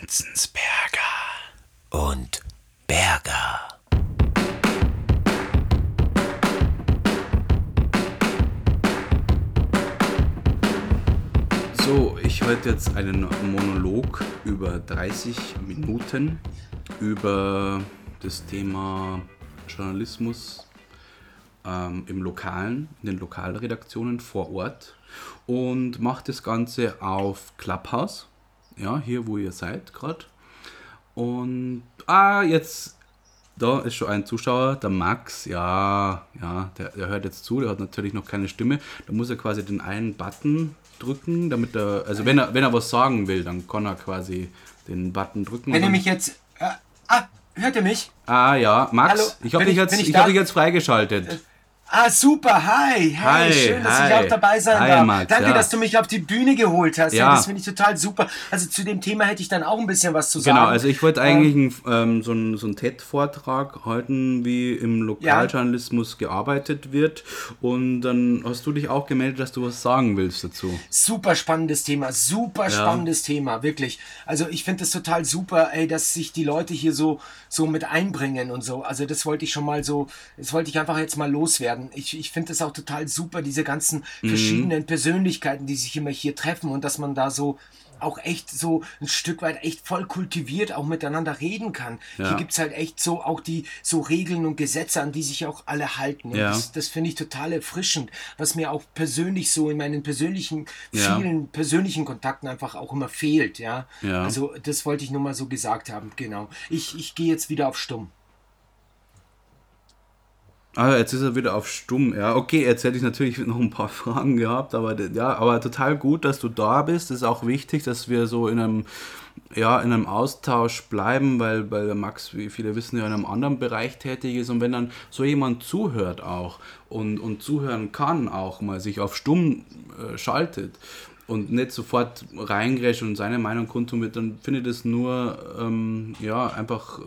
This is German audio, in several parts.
Enzensberger und Berger. So, ich halte jetzt einen Monolog über 30 Minuten über das Thema Journalismus ähm, im Lokalen, in den Lokalredaktionen vor Ort und mache das Ganze auf Clubhouse, ja, hier wo ihr seid gerade. Und, ah, jetzt, da ist schon ein Zuschauer, der Max, ja, ja, der, der hört jetzt zu, der hat natürlich noch keine Stimme. Da muss er quasi den einen Button drücken, damit er, also wenn er, wenn er was sagen will, dann kann er quasi den Button drücken. Wenn ihr mich jetzt, äh, ah, hört ihr mich? Ah ja, Max, Hallo, ich habe dich, ich- jetzt, ich ich hab dich jetzt freigeschaltet. Ah, super, hi, hi, Hi, schön, dass ich hi. auch dabei sein Hi, darf. Max, Danke, ja. dass du mich auf die Bühne geholt hast. Ja, Ja. das finde ich total super. Also zu dem Thema hätte ich dann auch ein bisschen was zu sagen. Genau, also ich wollte eigentlich einen, ähm, so einen, so einen TED-Vortrag halten, wie im Lokaljournalismus gearbeitet wird. Und dann hast du dich auch gemeldet, dass du was sagen willst dazu. Super spannendes Thema, super spannendes Thema, wirklich. Also ich finde es total super, ey, dass sich die Leute hier so, so mit einbringen und so. Also das wollte ich schon mal so, das wollte ich einfach jetzt mal loswerden. Ich, ich finde es auch total super, diese ganzen Mhm. verschiedenen Persönlichkeiten, die sich immer hier treffen und dass man da so auch echt so ein Stück weit echt voll kultiviert auch miteinander reden kann. Ja. Hier gibt's halt echt so auch die so Regeln und Gesetze, an die sich auch alle halten. Und Ja. das, das finde ich total erfrischend, was mir auch persönlich so in meinen persönlichen, Ja. vielen persönlichen Kontakten einfach auch immer fehlt, ja. Ja. Also das wollte ich nur mal so gesagt haben, genau. Ich, ich gehe jetzt wieder auf Stumm. Ah, jetzt ist er wieder auf stumm. Ja, okay, jetzt hätte ich natürlich noch ein paar Fragen gehabt, aber ja, aber total gut, dass du da bist. Ist auch wichtig, dass wir so in einem, ja, in einem Austausch bleiben, weil, weil Max, wie viele wissen, ja in einem anderen Bereich tätig ist. Und wenn dann so jemand zuhört auch und, und zuhören kann, auch mal sich auf stumm äh, schaltet und nicht sofort reingrätscht und seine Meinung kundtun wird, dann finde ich das nur ähm, ja, einfach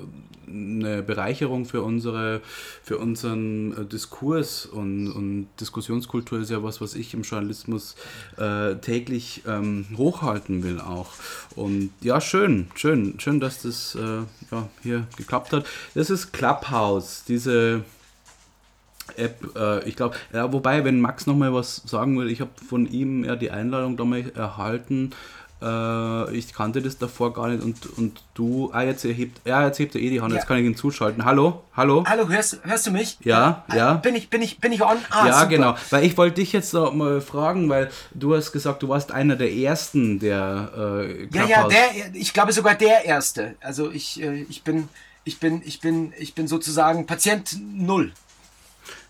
eine Bereicherung für unsere für unseren äh, Diskurs und, und Diskussionskultur ist ja was, was ich im Journalismus äh, täglich ähm, hochhalten will auch. Und ja, schön, schön, schön, dass das äh, ja, hier geklappt hat. Das ist Clubhouse, diese App, äh, ich glaube, ja, wobei, wenn Max nochmal was sagen will, ich habe von ihm ja die Einladung damals erhalten. Äh, ich kannte das davor gar nicht und, und du, ah, jetzt erhebt, ja, jetzt hebt er eh die Hand, Ja. jetzt kann ich ihn zuschalten. Hallo, hallo? Hallo, hörst, hörst du mich? Ja, Ah, ja. Bin ich, bin ich, bin ich on? Ah, ja, super. genau. Weil ich wollte dich jetzt noch mal fragen, weil du hast gesagt, du warst einer der ersten, der äh, Ja, ja, der, ich glaube sogar der Erste. Also ich, äh, ich bin, ich bin, ich bin, ich bin sozusagen Patient Null.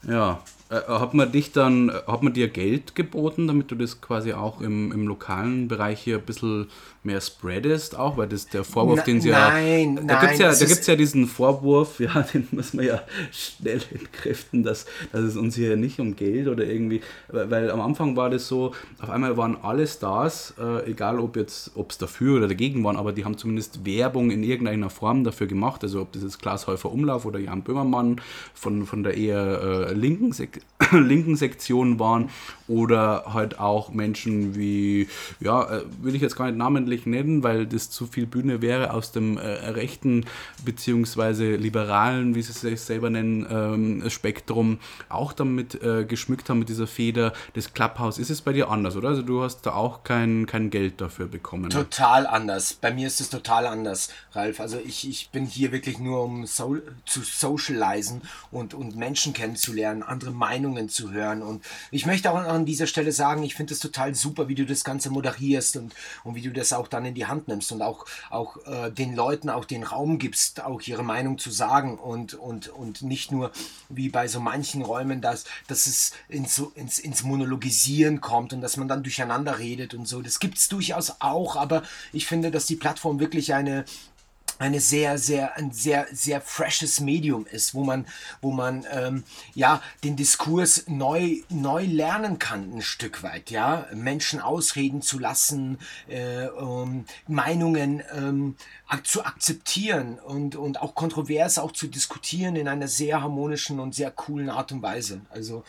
Ja. Äh, Hat man dich dann, hat man dir Geld geboten, damit du das quasi auch im, im lokalen Bereich hier ein bisschen mehr spreadest, auch? Weil das der Vorwurf, Na- den sie ja. nein, da nein, gibt's ja, es da ist- gibt's ja diesen Vorwurf, ja, den muss man ja schnell entkräften, dass, dass es uns hier nicht um Geld oder irgendwie. Weil, weil am Anfang war das so, auf einmal waren alle Stars, äh, egal ob jetzt, ob es dafür oder dagegen waren, aber die haben zumindest Werbung in irgendeiner Form dafür gemacht. Also ob das jetzt Klaas Häufer Umlauf oder Jan Böhmermann von, von der eher äh, linken, Sek linken Sektion waren oder halt auch Menschen wie, ja, äh, will ich jetzt gar nicht namentlich nennen, weil das zu viel Bühne wäre aus dem äh, rechten beziehungsweise liberalen, wie sie sich selber nennen, ähm, Spektrum auch damit äh, geschmückt haben mit dieser Feder des Clubhouse. Ist es bei dir anders, oder? Also du hast da auch kein, kein Geld dafür bekommen. Total anders. Bei mir ist es total anders, Ralf. Also ich, ich bin hier wirklich nur, um so, zu socialisen und, und Menschen kennenzulernen, andere Meinungen zu hören. Und ich möchte auch an dieser Stelle sagen, ich finde es total super, wie du das Ganze moderierst und, und wie du das auch dann in die Hand nimmst und auch, auch äh, den Leuten auch den Raum gibst, auch ihre Meinung zu sagen und, und, und nicht nur wie bei so manchen Räumen, dass, dass es ins, ins, ins Monologisieren kommt und dass man dann durcheinander redet und so. Das gibt es durchaus auch, aber ich finde, dass die Plattform wirklich eine eine sehr, sehr, ein sehr, sehr freshes Medium ist, wo man, wo man ähm, ja den Diskurs neu, neu lernen kann, ein Stück weit, ja, Menschen ausreden zu lassen, äh, ähm, Meinungen ähm, zu akzeptieren und, und auch kontrovers auch zu diskutieren in einer sehr harmonischen und sehr coolen Art und Weise. Also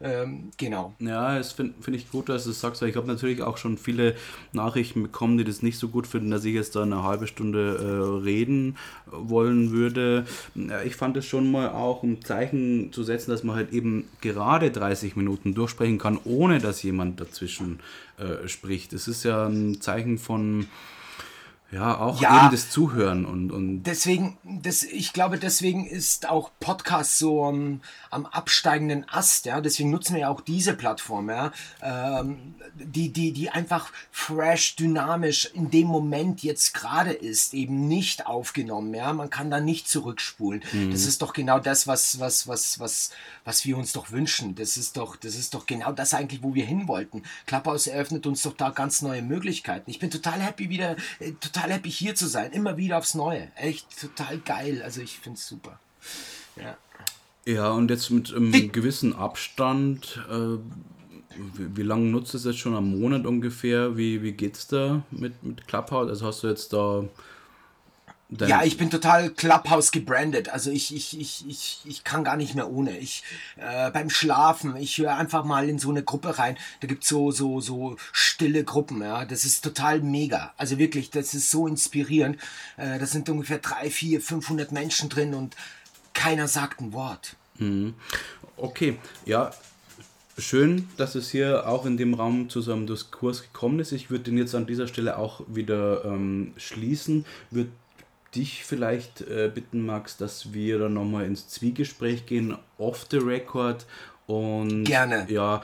Ähm, genau. Ja, das finde find ich gut, dass du es sagst, weil ich habe natürlich auch schon viele Nachrichten bekommen, die das nicht so gut finden, dass ich jetzt da eine halbe Stunde äh, reden wollen würde. Ich fand es schon mal auch ein Zeichen zu setzen, dass man halt eben gerade 30 Minuten durchsprechen kann, ohne dass jemand dazwischen äh, spricht. Es ist ja ein Zeichen von ja, auch Ja. eben das Zuhören und, und Deswegen, das, ich glaube, deswegen ist auch Podcast so am, am absteigenden Ast, ja. Deswegen nutzen wir ja auch diese Plattform, ja. Ähm, die, die, die einfach fresh, dynamisch in dem Moment jetzt gerade ist, eben nicht aufgenommen, ja. Man kann da nicht zurückspulen. Das ist doch genau das, was, was, was, was, was wir uns doch wünschen. Das ist doch, das ist doch genau das eigentlich, wo wir hin wollten. Clubhouse eröffnet uns doch da ganz neue Möglichkeiten. Ich bin total happy wieder, äh, total happy hier zu sein. Immer wieder aufs Neue. Echt total geil. Also ich finde es super. Ja. Ja, und jetzt mit einem Wie- gewissen Abstand, äh, wie, wie lange nutzt du es jetzt schon? Am Monat ungefähr? Wie, wie geht's da mit, mit Clubhouse? Also hast du jetzt da. Dein- Ja, ich bin total Clubhouse gebrandet. Also ich, ich, ich, ich, ich kann gar nicht mehr ohne. Ich äh, beim Schlafen, ich höre einfach mal in so eine Gruppe rein. Da gibt's so, so, so stille Gruppen, ja. Das ist total mega. Also wirklich, das ist so inspirierend. Äh, da sind ungefähr drei, vier, 500 Menschen drin und keiner sagt ein Wort. Okay, ja. Schön, dass es hier auch in dem Raum zu so einem Diskurs gekommen ist. Ich würde den jetzt an dieser Stelle auch wieder ähm, schließen. Würde dich vielleicht äh, bitten, Max, dass wir dann nochmal ins Zwiegespräch gehen, off the record und Gerne. ja,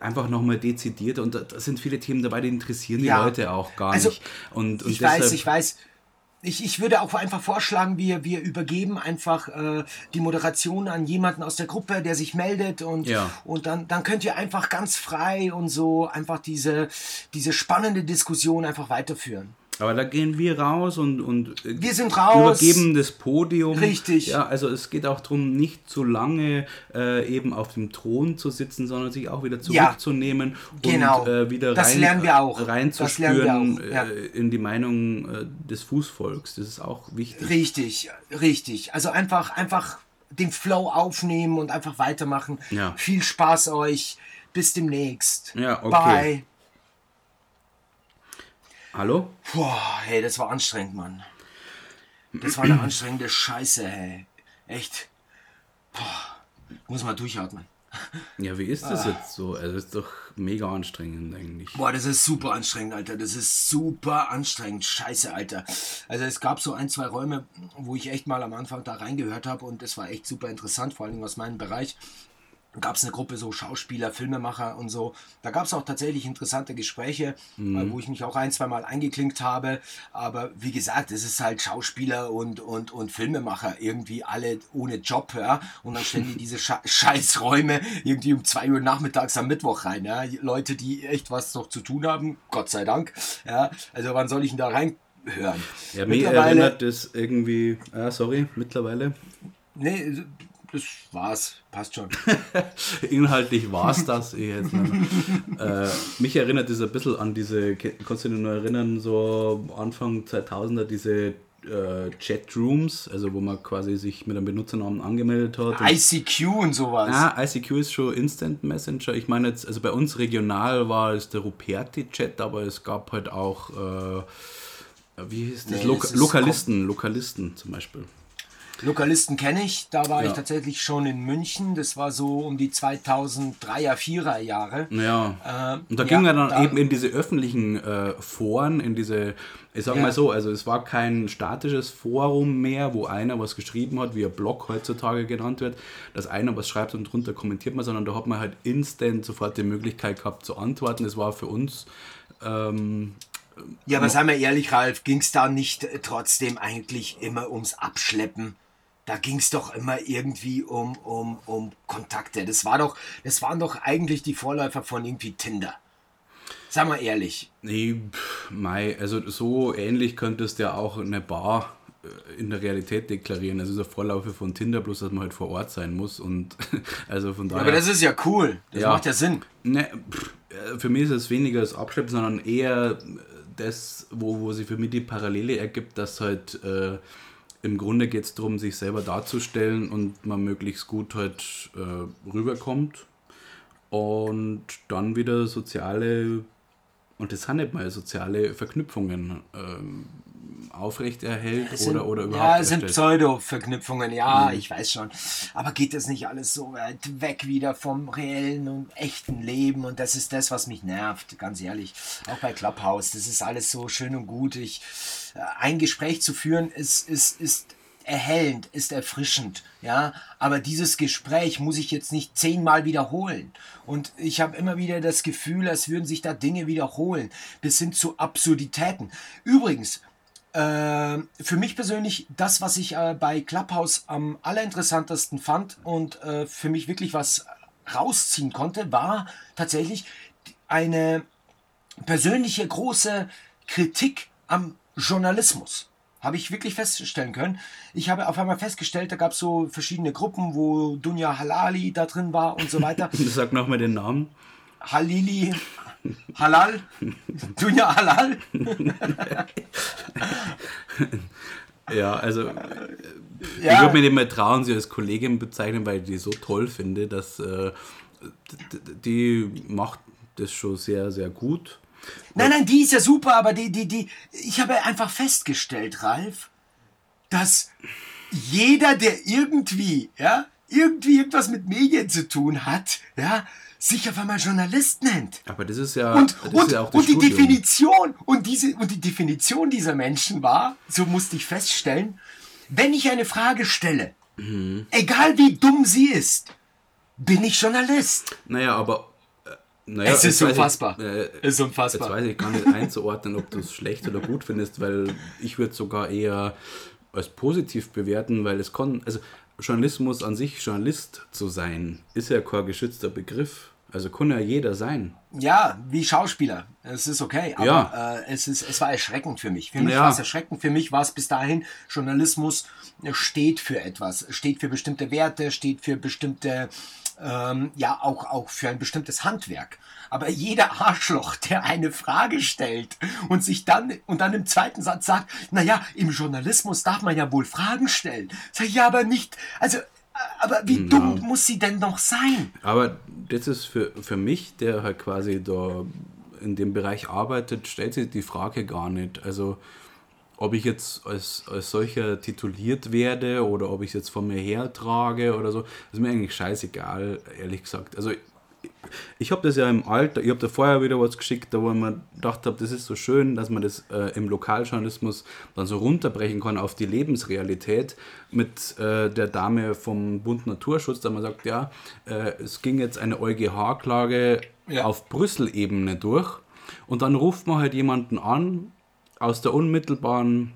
einfach nochmal dezidiert. Und da, da sind viele Themen dabei, die interessieren die Ja. Leute auch gar Also, nicht. Und, und ich weiß, ich weiß. Ich, ich würde auch einfach vorschlagen, wir, wir übergeben einfach äh, die Moderation an jemanden aus der Gruppe, der sich meldet und, Ja. und dann, dann könnt ihr einfach ganz frei und so einfach diese, diese spannende Diskussion einfach weiterführen. Aber da gehen wir raus und, und Wir sind raus. übergeben das Podium. Richtig. Ja, also es geht auch darum, nicht zu lange äh, eben auf dem Thron zu sitzen, sondern sich auch wieder Ja. zurückzunehmen Genau. und äh, wieder Das rein, lernen wir auch. Reinzuspüren lernen wir auch, ja. äh, in die Meinung äh, des Fußvolks. Das ist auch wichtig. Richtig, richtig. Also einfach, einfach den Flow aufnehmen und einfach weitermachen. Ja. Viel Spaß euch. Bis demnächst. Ja, okay. Bye. Hallo? Boah, hey, das war anstrengend, Mann. Das war eine anstrengende Scheiße, hey. Echt. Boah, muss mal durchatmen. Ja, wie ist Ah. das jetzt so? Also es ist doch mega anstrengend eigentlich. Boah, das ist super anstrengend, Alter. Das ist super anstrengend. Scheiße, Alter. Also es gab so ein, zwei Räume, wo ich echt mal am Anfang da reingehört habe und es war echt super interessant, vor allen Dingen aus meinem Bereich. Gab es eine Gruppe so Schauspieler, Filmemacher und so. Da gab es auch tatsächlich interessante Gespräche, äh, wo ich mich auch ein, zwei Mal eingeklinkt habe. Aber wie gesagt, es ist halt Schauspieler und, und, und Filmemacher irgendwie alle ohne Job, ja. Und dann stellen die diese Sche Scheißräume irgendwie um 2 Uhr nachmittags am Mittwoch rein, ja. Leute, die echt was noch zu tun haben, Gott sei Dank, ja. Also wann soll ich denn da rein hören? Ja, mir Mittlerweile- erinnert das irgendwie, ah, sorry, mittlerweile. Nee, das war's. Passt schon. Inhaltlich war es das. eh jetzt, äh, mich erinnert das ein bisschen an diese, kannst du dich noch erinnern, so Anfang 2000er, diese äh, Chatrooms, also wo man quasi sich mit einem Benutzernamen angemeldet hat. und- ICQ und sowas. Ah, ICQ ist schon Instant Messenger. Ich meine jetzt, also bei uns regional war es der Ruperti-Chat, aber es gab halt auch, äh, wie hieß das? Nee, ist Lokalisten, Lokalisten zum Beispiel. Lokalisten kenne ich, da war Ja. ich tatsächlich schon in München. Das war so um die 2003er, 4er Jahre. Ja. Ähm, Und da ja, ging er dann da- eben in diese öffentlichen äh, Foren, in diese, ich sag Ja. mal so, also es war kein statisches Forum mehr, wo einer was geschrieben hat, wie ein Blog heutzutage genannt wird, dass einer was schreibt und drunter kommentiert man, sondern da hat man halt instant sofort die Möglichkeit gehabt zu antworten. Es war für uns ähm, Ja, aber seien wir ehrlich, Ralf, ging es da nicht äh, trotzdem eigentlich immer ums Abschleppen? Da ging es doch immer irgendwie um, um, um Kontakte. Das war doch, das waren doch eigentlich die Vorläufer von irgendwie Tinder. Sei mal ehrlich. Nee, pff, mei, also so ähnlich könntest du ja auch eine Bar äh, in der Realität deklarieren. Das ist ein Vorlaufe von Tinder, bloß dass man halt vor Ort sein muss. Und also von daher. Aber das ist ja cool. Das Ja. macht ja Sinn. ne, pff, äh, für mich ist es weniger das Abschleppen, sondern eher das, wo, wo sich für mich die Parallele ergibt, dass halt äh, im Grunde geht es darum, sich selber darzustellen und man möglichst gut halt äh, rüberkommt. und dann wieder soziale, und das sind nicht mal soziale Verknüpfungen ähm, aufrechterhält sind, oder, oder überhaupt ja, es sind. Pseudo-Verknüpfungen, ja, ich weiß schon. Aber geht das nicht alles so weit weg wieder vom reellen und echten Leben? Und das ist das, was mich nervt, ganz ehrlich. Auch bei Clubhouse, das ist alles so schön und gut. Ich, äh, ein Gespräch zu führen, ist, ist, ist erhellend, ist erfrischend, ja. Aber dieses Gespräch muss ich jetzt nicht zehnmal wiederholen. Und ich habe immer wieder das Gefühl, als würden sich da Dinge wiederholen, bis hin zu Absurditäten. Übrigens, für mich persönlich das, was ich äh, bei Clubhouse am allerinteressantesten fand und äh, für mich wirklich was rausziehen konnte, war tatsächlich eine persönliche große Kritik am Journalismus. Habe ich wirklich feststellen können. Ich habe auf einmal festgestellt, da gab es so verschiedene Gruppen, wo Dunja Halali da drin war und so weiter. Sag nochmal den Namen. Halili, Halal, Dunja Halal. Ja, also ich Ja. würde mir nicht mehr trauen, sie als Kollegin bezeichnen, weil ich die so toll finde, dass äh, die macht das schon sehr, sehr gut. Nein, nein, die ist ja super, aber die, die, die, ich habe einfach festgestellt, Ralf, dass jeder, der irgendwie, ja, irgendwie irgendwas mit Medien zu tun hat, ja, sich auf einmal Journalist nennt. Aber das ist ja, Und, und, ist ja auch das und die. Definition, und diese, und die Definition dieser Menschen war, so musste ich feststellen, wenn ich eine Frage stelle, Mhm. egal wie dumm sie ist, bin ich Journalist. Naja, aber äh, naja, Es ist weiß ich- unfassbar. äh, Es ist unfassbar. Jetzt weiß ich gar nicht einzuordnen, ob du es schlecht oder gut findest, weil ich würde sogar eher als positiv bewerten, weil es kann, also Journalismus an sich, Journalist zu sein, ist ja kein geschützter Begriff. Also kann ja jeder sein. Ja, wie Schauspieler. Es ist okay. Aber Ja. äh, es, ist, es war erschreckend für mich. Für mich Ja. war es erschreckend. Für mich war es bis dahin, Journalismus steht für etwas. Steht für bestimmte Werte, steht für bestimmte, ähm, ja, auch, auch für ein bestimmtes Handwerk. Aber jeder Arschloch, der eine Frage stellt und sich dann, und dann im zweiten Satz sagt, naja, im Journalismus darf man ja wohl Fragen stellen. Sag ich, ja, aber nicht, also, aber wie dumm muss sie denn noch sein? Aber das ist für, für mich, der halt quasi da in dem Bereich arbeitet, stellt sich die Frage gar nicht. Also ob ich jetzt als, als solcher tituliert werde oder ob ich es jetzt von mir hertrage oder so, ist mir eigentlich scheißegal, ehrlich gesagt. Also ich habe das ja im Alter, ich habe da vorher wieder was geschickt, da wo ich mir gedacht habe, das ist so schön, dass man das äh, im Lokaljournalismus dann so runterbrechen kann auf die Lebensrealität mit äh, der Dame vom Bund Naturschutz, da man sagt, ja, äh, es ging jetzt eine EuGH-Klage Ja. auf Brüssel-Ebene durch und dann ruft man halt jemanden an aus der unmittelbaren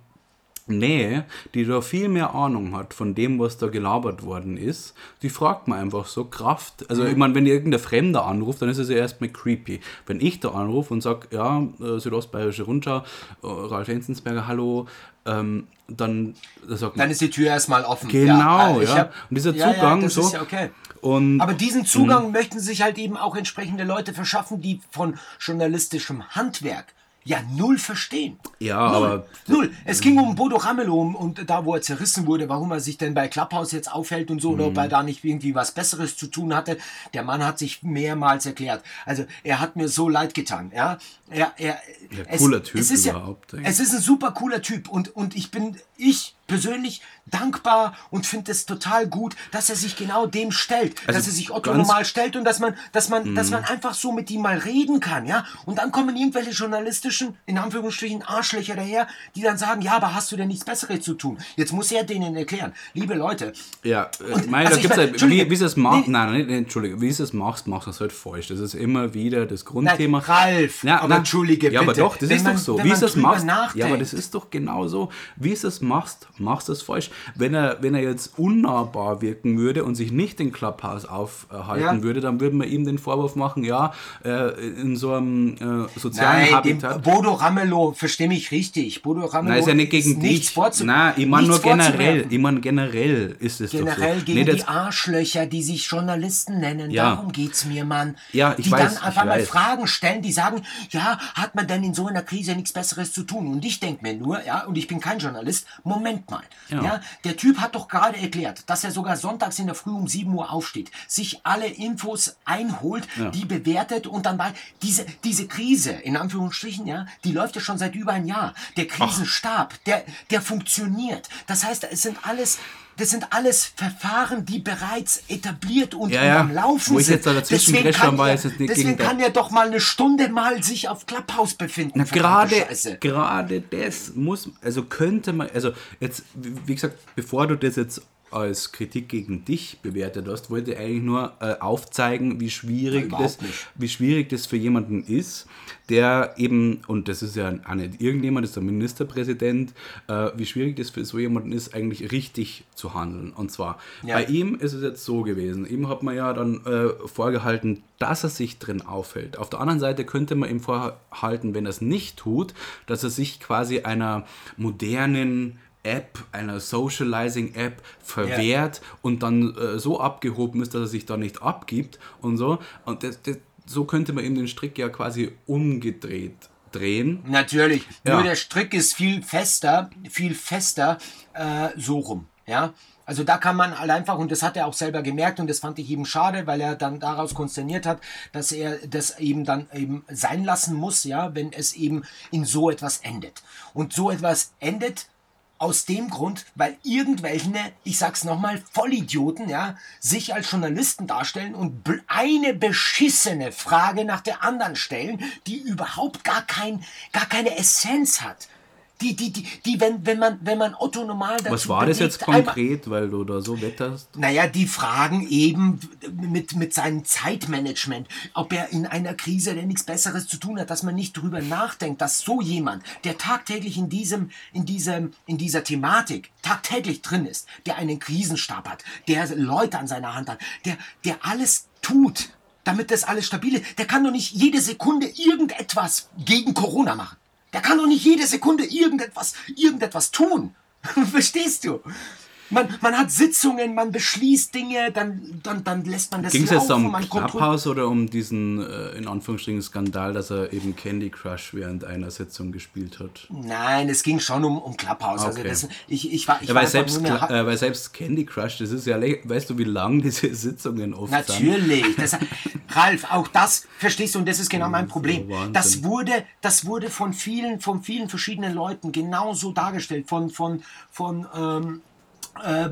Nähe, die da viel mehr Ahnung hat von dem, was da gelabert worden ist, die fragt man einfach so Kraft. Also ich meine, wenn irgendein Fremder anruft, dann ist es ja erstmal creepy. Wenn ich da anrufe und sage, ja, äh, Südostbayerische Rundschau, äh, Ralf Enzensberger, hallo, ähm, dann da sagt man, Dann ist die Tür erstmal offen. Genau, äh, ich ja. hab- Und dieser ja, Zugang ja, so- ja okay. und Aber diesen Zugang möchten sich halt eben auch entsprechende Leute verschaffen, die von journalistischem Handwerk ja null verstehen. Ja, null, aber- Null. Es ging um Bodo Ramelow um- und da, wo er zerrissen wurde, warum er sich denn bei Clubhouse jetzt aufhält und so, oder ob Mhm. er da nicht irgendwie was Besseres zu tun hatte. Der Mann hat sich mehrmals erklärt. Also er hat mir so leid getan. Ja, er, er, Ja, cooler Typ es ist überhaupt, Ja, es ist ein super cooler Typ und, und ich bin, ich persönlich dankbar und finde es total gut, dass er sich genau dem stellt, Also dass er sich Otto normal stellt und dass man, dass man, dass man einfach so mit ihm mal reden kann, ja. Und dann kommen irgendwelche journalistischen, in Anführungsstrichen, Arschlöcher daher, die dann sagen, ja, aber hast du denn nichts Besseres zu tun? Jetzt muss er denen erklären, liebe Leute, Ja, äh, Und- mein, also da gibt's mein, halt, wie, wie es macht, nee. nein, nein, nein, Entschuldige, wie es machst, machst du es halt falsch. Das ist immer wieder das Nein, Grundthema. Ralf, aber entschuldige Ja, aber bitte, doch, das wenn ist man- doch so. Wie es machst, ja, aber nachdenkt. das ist doch genau so. Wie es machst, machst du es falsch. Wenn er, wenn er jetzt unnahbar wirken würde und sich nicht in Clubhouse aufhalten Ja. würde, dann würden wir ihm den Vorwurf machen, ja, äh, in so einem äh, sozialen Nein, Habitat. Bodo Ramelow, versteh mich richtig. Bodo Ramelow Nein, ist ja nicht gegen nichts vorzu- Nein, ich meine nur generell. Ich meine generell ist es Generell so. gegen Nicht die Arschlöcher, die sich Journalisten nennen. Ja. Darum geht's mir, Mann. Ja, ich die weiß, dann einfach mal. Fragen stellen, die sagen, ja, hat man denn in so einer Krise nichts Besseres zu tun? Und ich denke mir nur, ja, und ich bin kein Journalist, Moment mal. Ja. Ja. der Typ hat doch gerade erklärt, dass er sogar sonntags in der Früh um 7 Uhr aufsteht, sich alle Infos einholt, Ja. die bewertet und dann bei diese, diese Krise, in Anführungsstrichen, ja, die läuft ja schon seit über ein Jahr. Der Krisenstab, der, der funktioniert. Das heißt, es sind alles. Das sind alles Verfahren, die bereits etabliert und, Ja, ja. am Laufen Wo ich jetzt da dazwischen Deswegen kann war er- jetzt nicht deswegen kann er doch mal eine Stunde mal sich auf Clubhouse befinden. Na, gerade, gerade das muss, also könnte man, also jetzt, wie gesagt, bevor du das jetzt als Kritik gegen dich bewertet hast, wollte ich eigentlich nur äh, aufzeigen, wie schwierig, das, nicht. wie schwierig das für jemanden ist, der eben, und das ist ja auch nicht irgendjemand, das ist der Ministerpräsident, äh, wie schwierig das für so jemanden ist, eigentlich richtig zu handeln. Und zwar, Ja. bei ihm ist es jetzt so gewesen, ihm hat man ja dann äh, vorgehalten, dass er sich drin aufhält. Auf der anderen Seite könnte man ihm vorhalten, wenn er es nicht tut, dass er sich quasi einer modernen App, einer Socializing-App verwehrt und dann äh, so abgehoben ist, dass er sich da nicht abgibt und so. Und das, das, so könnte man ihm den Strick ja quasi umgedreht drehen. Natürlich. Ja. Nur der Strick ist viel fester, viel fester äh, so rum. Ja. Also da kann man halt einfach, und das hat er auch selber gemerkt, und das fand ich eben schade, weil er dann daraus konsterniert hat, dass er das eben dann eben sein lassen muss, ja, wenn es eben in so etwas endet. Und so etwas endet aus dem Grund, weil irgendwelche, ich sag's nochmal, Vollidioten, ja, sich als Journalisten darstellen und eine beschissene Frage nach der anderen stellen, die überhaupt gar kein, gar keine Essenz hat. Die, die, die, die, wenn, wenn man, wenn man Otto normal dazu Was war das jetzt bewegt, einmal- konkret, weil du da so wetterst? naja, die fragen eben mit, mit seinem Zeitmanagement, ob er in einer Krise, der nichts Besseres zu tun hat, dass man nicht drüber nachdenkt, dass so jemand, der tagtäglich in diesem, in diesem, in dieser Thematik tagtäglich drin ist, der einen Krisenstab hat, der Leute an seiner Hand hat, der, der alles tut, damit das alles stabil ist, der kann doch nicht jede Sekunde irgendetwas gegen Corona machen. Der kann doch nicht jede Sekunde irgendetwas, irgendetwas tun. Verstehst du? Man, man hat Sitzungen, man beschließt Dinge, dann, dann, dann lässt man das Ging es jetzt um. Clubhouse oder um diesen, äh, in Anführungsstrichen, Skandal, dass er eben Candy Crush während einer Sitzung gespielt hat? Nein, es ging schon um, um Clubhouse. Also Okay. das, ich, ich war, ich Ja, war weil, einfach selbst, äh, weil selbst Candy Crush, das ist ja, weißt du, wie lang diese Sitzungen oft sind? Natürlich. Ralf, auch das verstehst du und das ist genau mein Problem. Wahnsinn. Das wurde, das wurde von vielen, von vielen verschiedenen Leuten genauso dargestellt, von, von, von ähm, äh,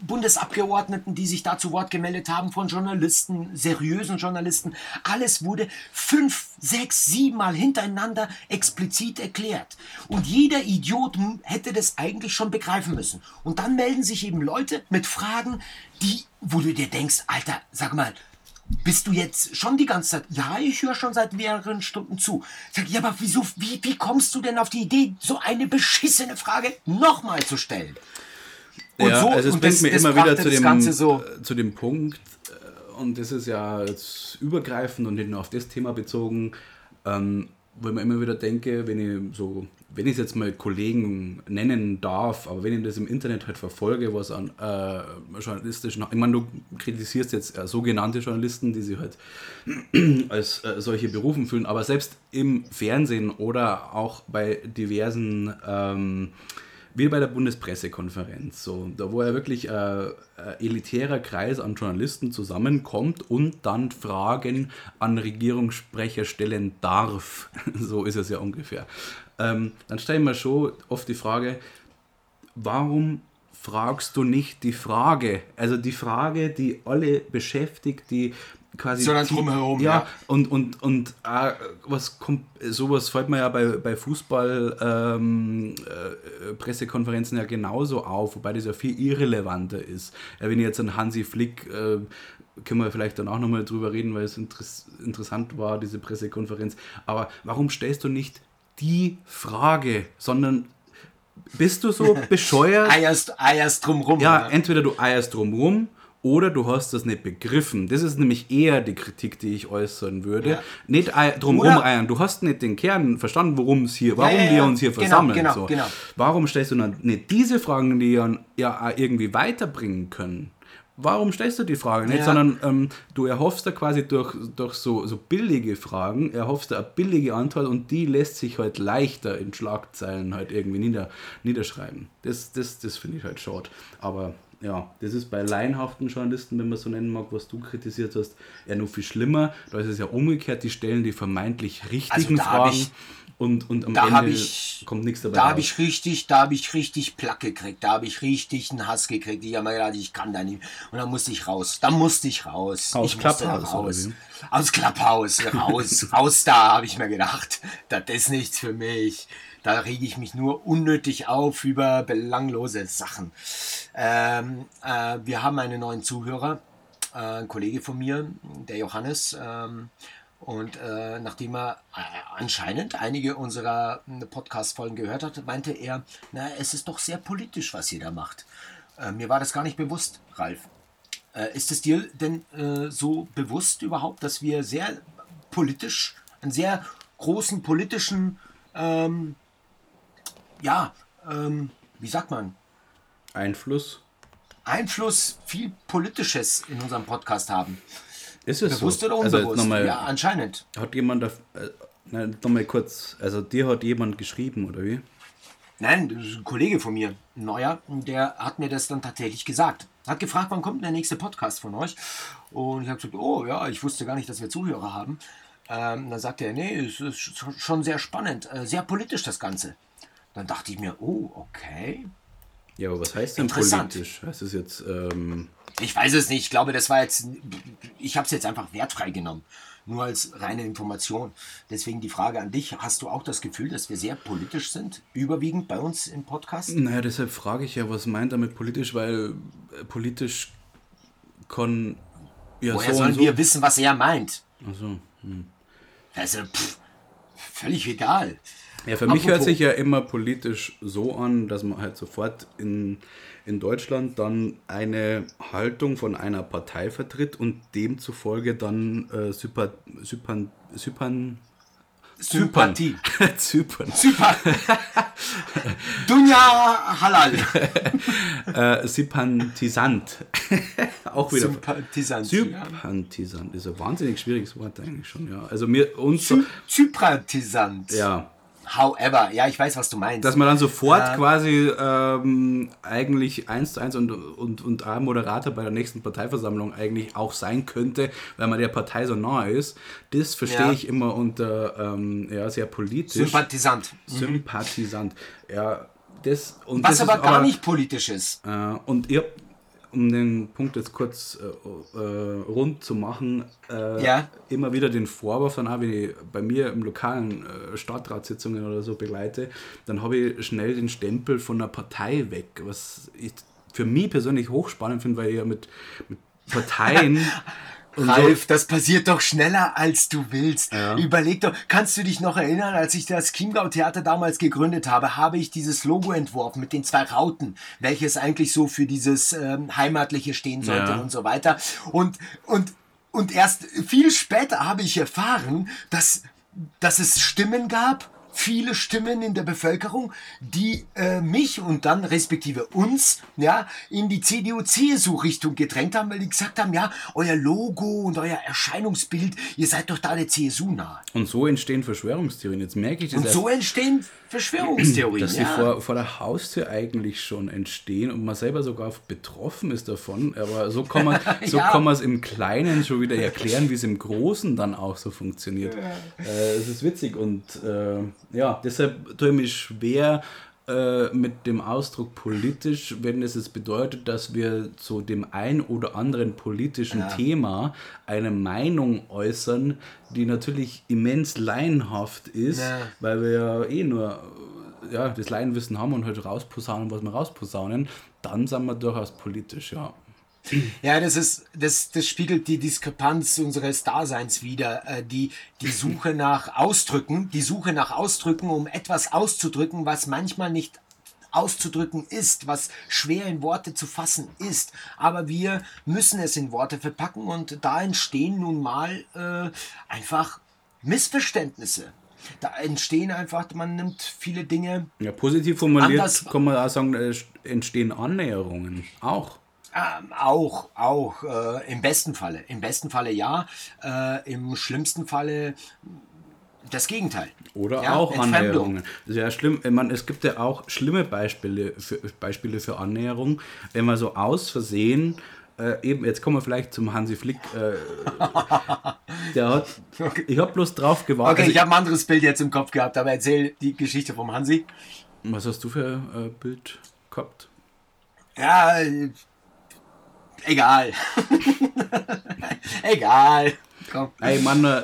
Bundesabgeordneten, die sich da zu Wort gemeldet haben, von Journalisten, seriösen Journalisten. Alles wurde fünf, sechs, sieben Mal hintereinander explizit erklärt. Und jeder Idiot hätte das eigentlich schon begreifen müssen. Und dann melden sich eben Leute mit Fragen, die, wo du dir denkst, Alter, sag mal, bist du jetzt schon die ganze Zeit? Ja, ich höre schon seit mehreren Stunden zu. Sag, ja, aber wieso, wie, wie kommst du denn auf die Idee, so eine beschissene Frage nochmal zu stellen? Und ja, so- also es und bringt das- mir das immer wieder zu dem, so- zu dem Punkt, äh, und das ist ja jetzt übergreifend und nicht nur auf das Thema bezogen, ähm, wo ich mir immer wieder denke, wenn ich so, wenn ich es jetzt mal Kollegen nennen darf, aber wenn ich das im Internet halt verfolge, was an äh, journalistischen, ich meine, du kritisierst jetzt äh, sogenannte Journalisten, die sich halt als äh, solche berufen fühlen, aber selbst im Fernsehen oder auch bei diversen ähm, wie bei der Bundespressekonferenz, so, da wo ja wirklich äh, ein elitärer Kreis an Journalisten zusammenkommt und dann Fragen an Regierungssprecher stellen darf. so ist es ja ungefähr. Ähm, dann stelle ich mir schon oft die Frage, warum fragst du nicht die Frage? Also die Frage, die alle beschäftigt, die quasi. Sondern drumherum, Ja, ja. und, und, und äh, was kommt, sowas fällt mir ja bei, bei Fußball ähm, äh, Pressekonferenzen ja genauso auf, wobei das ja viel irrelevanter ist. Ja, wenn ich jetzt an Hansi Flick, äh, können wir vielleicht dann auch nochmal drüber reden, weil es interess interessant war, diese Pressekonferenz. Aber warum stellst du nicht die Frage, sondern bist du so bescheuert? Eierst, eierst drumrum. Ja, entweder du eierst drumrum oder du hast das nicht begriffen. Das ist nämlich eher die Kritik, die ich äußern würde. Ja. Nicht Oder- eiern. Du hast nicht den Kern verstanden, worum es hier, warum ja, wir ja. uns hier Genau, versammeln. genau, so. genau. Warum stellst du dann nicht diese Fragen, die ja, irgendwie weiterbringen können? Warum stellst du die Frage nicht, Ja. sondern ähm, du erhoffst da quasi durch, durch so, so billige Fragen, erhoffst da eine billige Antwort und die lässt sich halt leichter in Schlagzeilen halt irgendwie nieder, niederschreiben. Das, das, das finde ich halt schade. Aber ja, das ist bei laienhaften Journalisten, wenn man so nennen mag, was du kritisiert hast, ja noch viel schlimmer. Da ist es ja umgekehrt, die stellen die vermeintlich richtigen hab Fragen und, und am da Ende ich- kommt nichts dabei Da habe ich richtig, da habe ich richtig Plack gekriegt, da habe ich richtig einen Hass gekriegt. Ich habe mir gedacht, ich kann da nicht. Und dann musste ich raus. Da musste ich raus. Aus ich oder raus. Aus Klapphaus, raus, raus da, habe ich mir gedacht. Das ist nichts für mich. Da rege ich mich nur unnötig auf über belanglose Sachen. Ähm, äh, wir haben einen neuen Zuhörer, äh, ein Kollege von mir, der Johannes. Ähm, und äh, nachdem er äh, anscheinend einige unserer äh, Podcast-Folgen gehört hat, meinte er, na, es ist doch sehr politisch, was ihr da macht. Äh, mir war das gar nicht bewusst, Ralf. Äh, ist es dir denn äh, so bewusst überhaupt, dass wir sehr politisch, einen sehr großen politischen, ähm, ja, ähm, wie sagt man, Einfluss. Einfluss, viel Politisches in unserem Podcast haben? Ist es Bewusst so? oder Also unbewusst? nochmal, ja, anscheinend. hat jemand, da, äh, nochmal kurz, also dir hat jemand geschrieben, oder wie? Nein, das ist ein Kollege von mir, ein neuer, der hat mir das dann tatsächlich gesagt. Hat gefragt, wann kommt denn der nächste Podcast von euch? Und ich habe gesagt, oh ja, ich wusste gar nicht, dass wir Zuhörer haben. Ähm, dann sagte er, nee, es ist sch- schon sehr spannend, äh, sehr politisch das Ganze. Dann dachte ich mir, oh, okay. Ja, aber was heißt denn Interessant. politisch? Heißt es jetzt, ähm, Ich weiß es nicht, ich glaube, das war jetzt, ich habe es jetzt einfach wertfrei genommen. Nur als reine Information. Deswegen die Frage an dich, hast du auch das Gefühl, dass wir sehr politisch sind, überwiegend bei uns im Podcast? naja, deshalb frage ich ja, was meint er mit politisch, weil äh, politisch kann ja Woher so sollen so. wir wissen, was er meint? Also, Also, pff, völlig egal. Ja, für mich hört Apropos- sich ja immer politisch so an, dass man halt sofort in, in Deutschland dann eine Haltung von einer Partei vertritt und demzufolge dann äh, Sympath Sypan Sypan Sympathie. Zypern. Super. Dunja Halal. Äh, Sympathisant. Auch wieder. Sympathisant. Sympathisant ist ein wahnsinnig schwieriges Wort eigentlich schon, ja. Also mir uns Sy Sympathisant. ja, However, ja, ich weiß, was du meinst. dass man dann sofort quasi ähm, eigentlich eins zu eins und, und, und ein Moderator bei der nächsten Parteiversammlung eigentlich auch sein könnte, weil man der Partei so nahe ist, das verstehe Ja. ich immer unter ähm, ja, sehr politisch. Sympathisant. Sympathisant. Ja, das und Was das aber gar nicht politisch ist. Äh, und ihr, um den Punkt jetzt kurz äh, äh, rund zu machen, äh, Ja. immer wieder den Vorwurf, dann habe ich bei mir im lokalen äh, Stadtratssitzungen oder so begleite, dann habe ich schnell den Stempel von einer Partei weg, was ich für mich persönlich hochspannend finde, weil ich ja mit, mit Parteien und so, Ralf, das passiert doch schneller, als du willst. Überleg doch, kannst du dich noch erinnern, als ich das Chiemgau Theater damals gegründet habe, habe ich dieses Logo entworfen mit den zwei Rauten, welches eigentlich so für dieses ähm, Heimatliche stehen sollte Ja. und so weiter. Und, und, und erst viel später habe ich erfahren, dass, dass es Stimmen gab, viele Stimmen in der Bevölkerung, die äh, mich und dann respektive uns ja in die CDU-CSU-Richtung gedrängt haben, weil die gesagt haben, ja, euer Logo und euer Erscheinungsbild, ihr seid doch da der CSU nahe. und so entstehen Verschwörungstheorien. Jetzt merke ich das Und so entstehen Verschwörungstheorien. dass die ja. vor, vor der Haustür eigentlich schon entstehen und man selber sogar betroffen ist davon. Aber so kann man so Ja. kann man es im Kleinen schon wieder erklären, wie es im Großen dann auch so funktioniert. Äh, es ist witzig und äh, ja, deshalb tue ich mich schwer äh, mit dem Ausdruck politisch, wenn es jetzt bedeutet, dass wir zu dem ein oder anderen politischen Thema eine Meinung äußern, die natürlich immens laienhaft ist, Ja. weil wir ja eh nur ja, das Laienwissen haben und halt rausposaunen, was wir rausposaunen, dann sind wir durchaus politisch, ja. Ja, das ist, das, das spiegelt die Diskrepanz unseres Daseins wider. Äh, die, die Suche nach Ausdrücken, die Suche nach Ausdrücken, um etwas auszudrücken, was manchmal nicht auszudrücken ist, was schwer in Worte zu fassen ist. Aber wir müssen es in Worte verpacken und da entstehen nun mal äh, einfach Missverständnisse. Da entstehen einfach, man nimmt viele Dinge Ja, positiv formuliert Anders- kann man auch sagen, entstehen Annäherungen auch. Ähm, auch, auch. Äh, Im besten Falle. Im besten Falle ja. Äh, Im schlimmsten Falle das Gegenteil. Oder Ja, auch. Annäherungen. Ja schlimm. Ich meine, es gibt ja auch schlimme Beispiele für, Beispiele für Annäherung, wenn man so aus Versehen, äh, eben, jetzt kommen wir vielleicht zum Hansi Flick, äh, der hat, ich habe bloß drauf gewartet. Okay, Also ich habe ein anderes Bild jetzt im Kopf gehabt, aber erzähl die Geschichte vom Hansi. was hast du für ein äh, Bild gehabt? Ja, egal. egal. Komm. Ey, Mann, äh,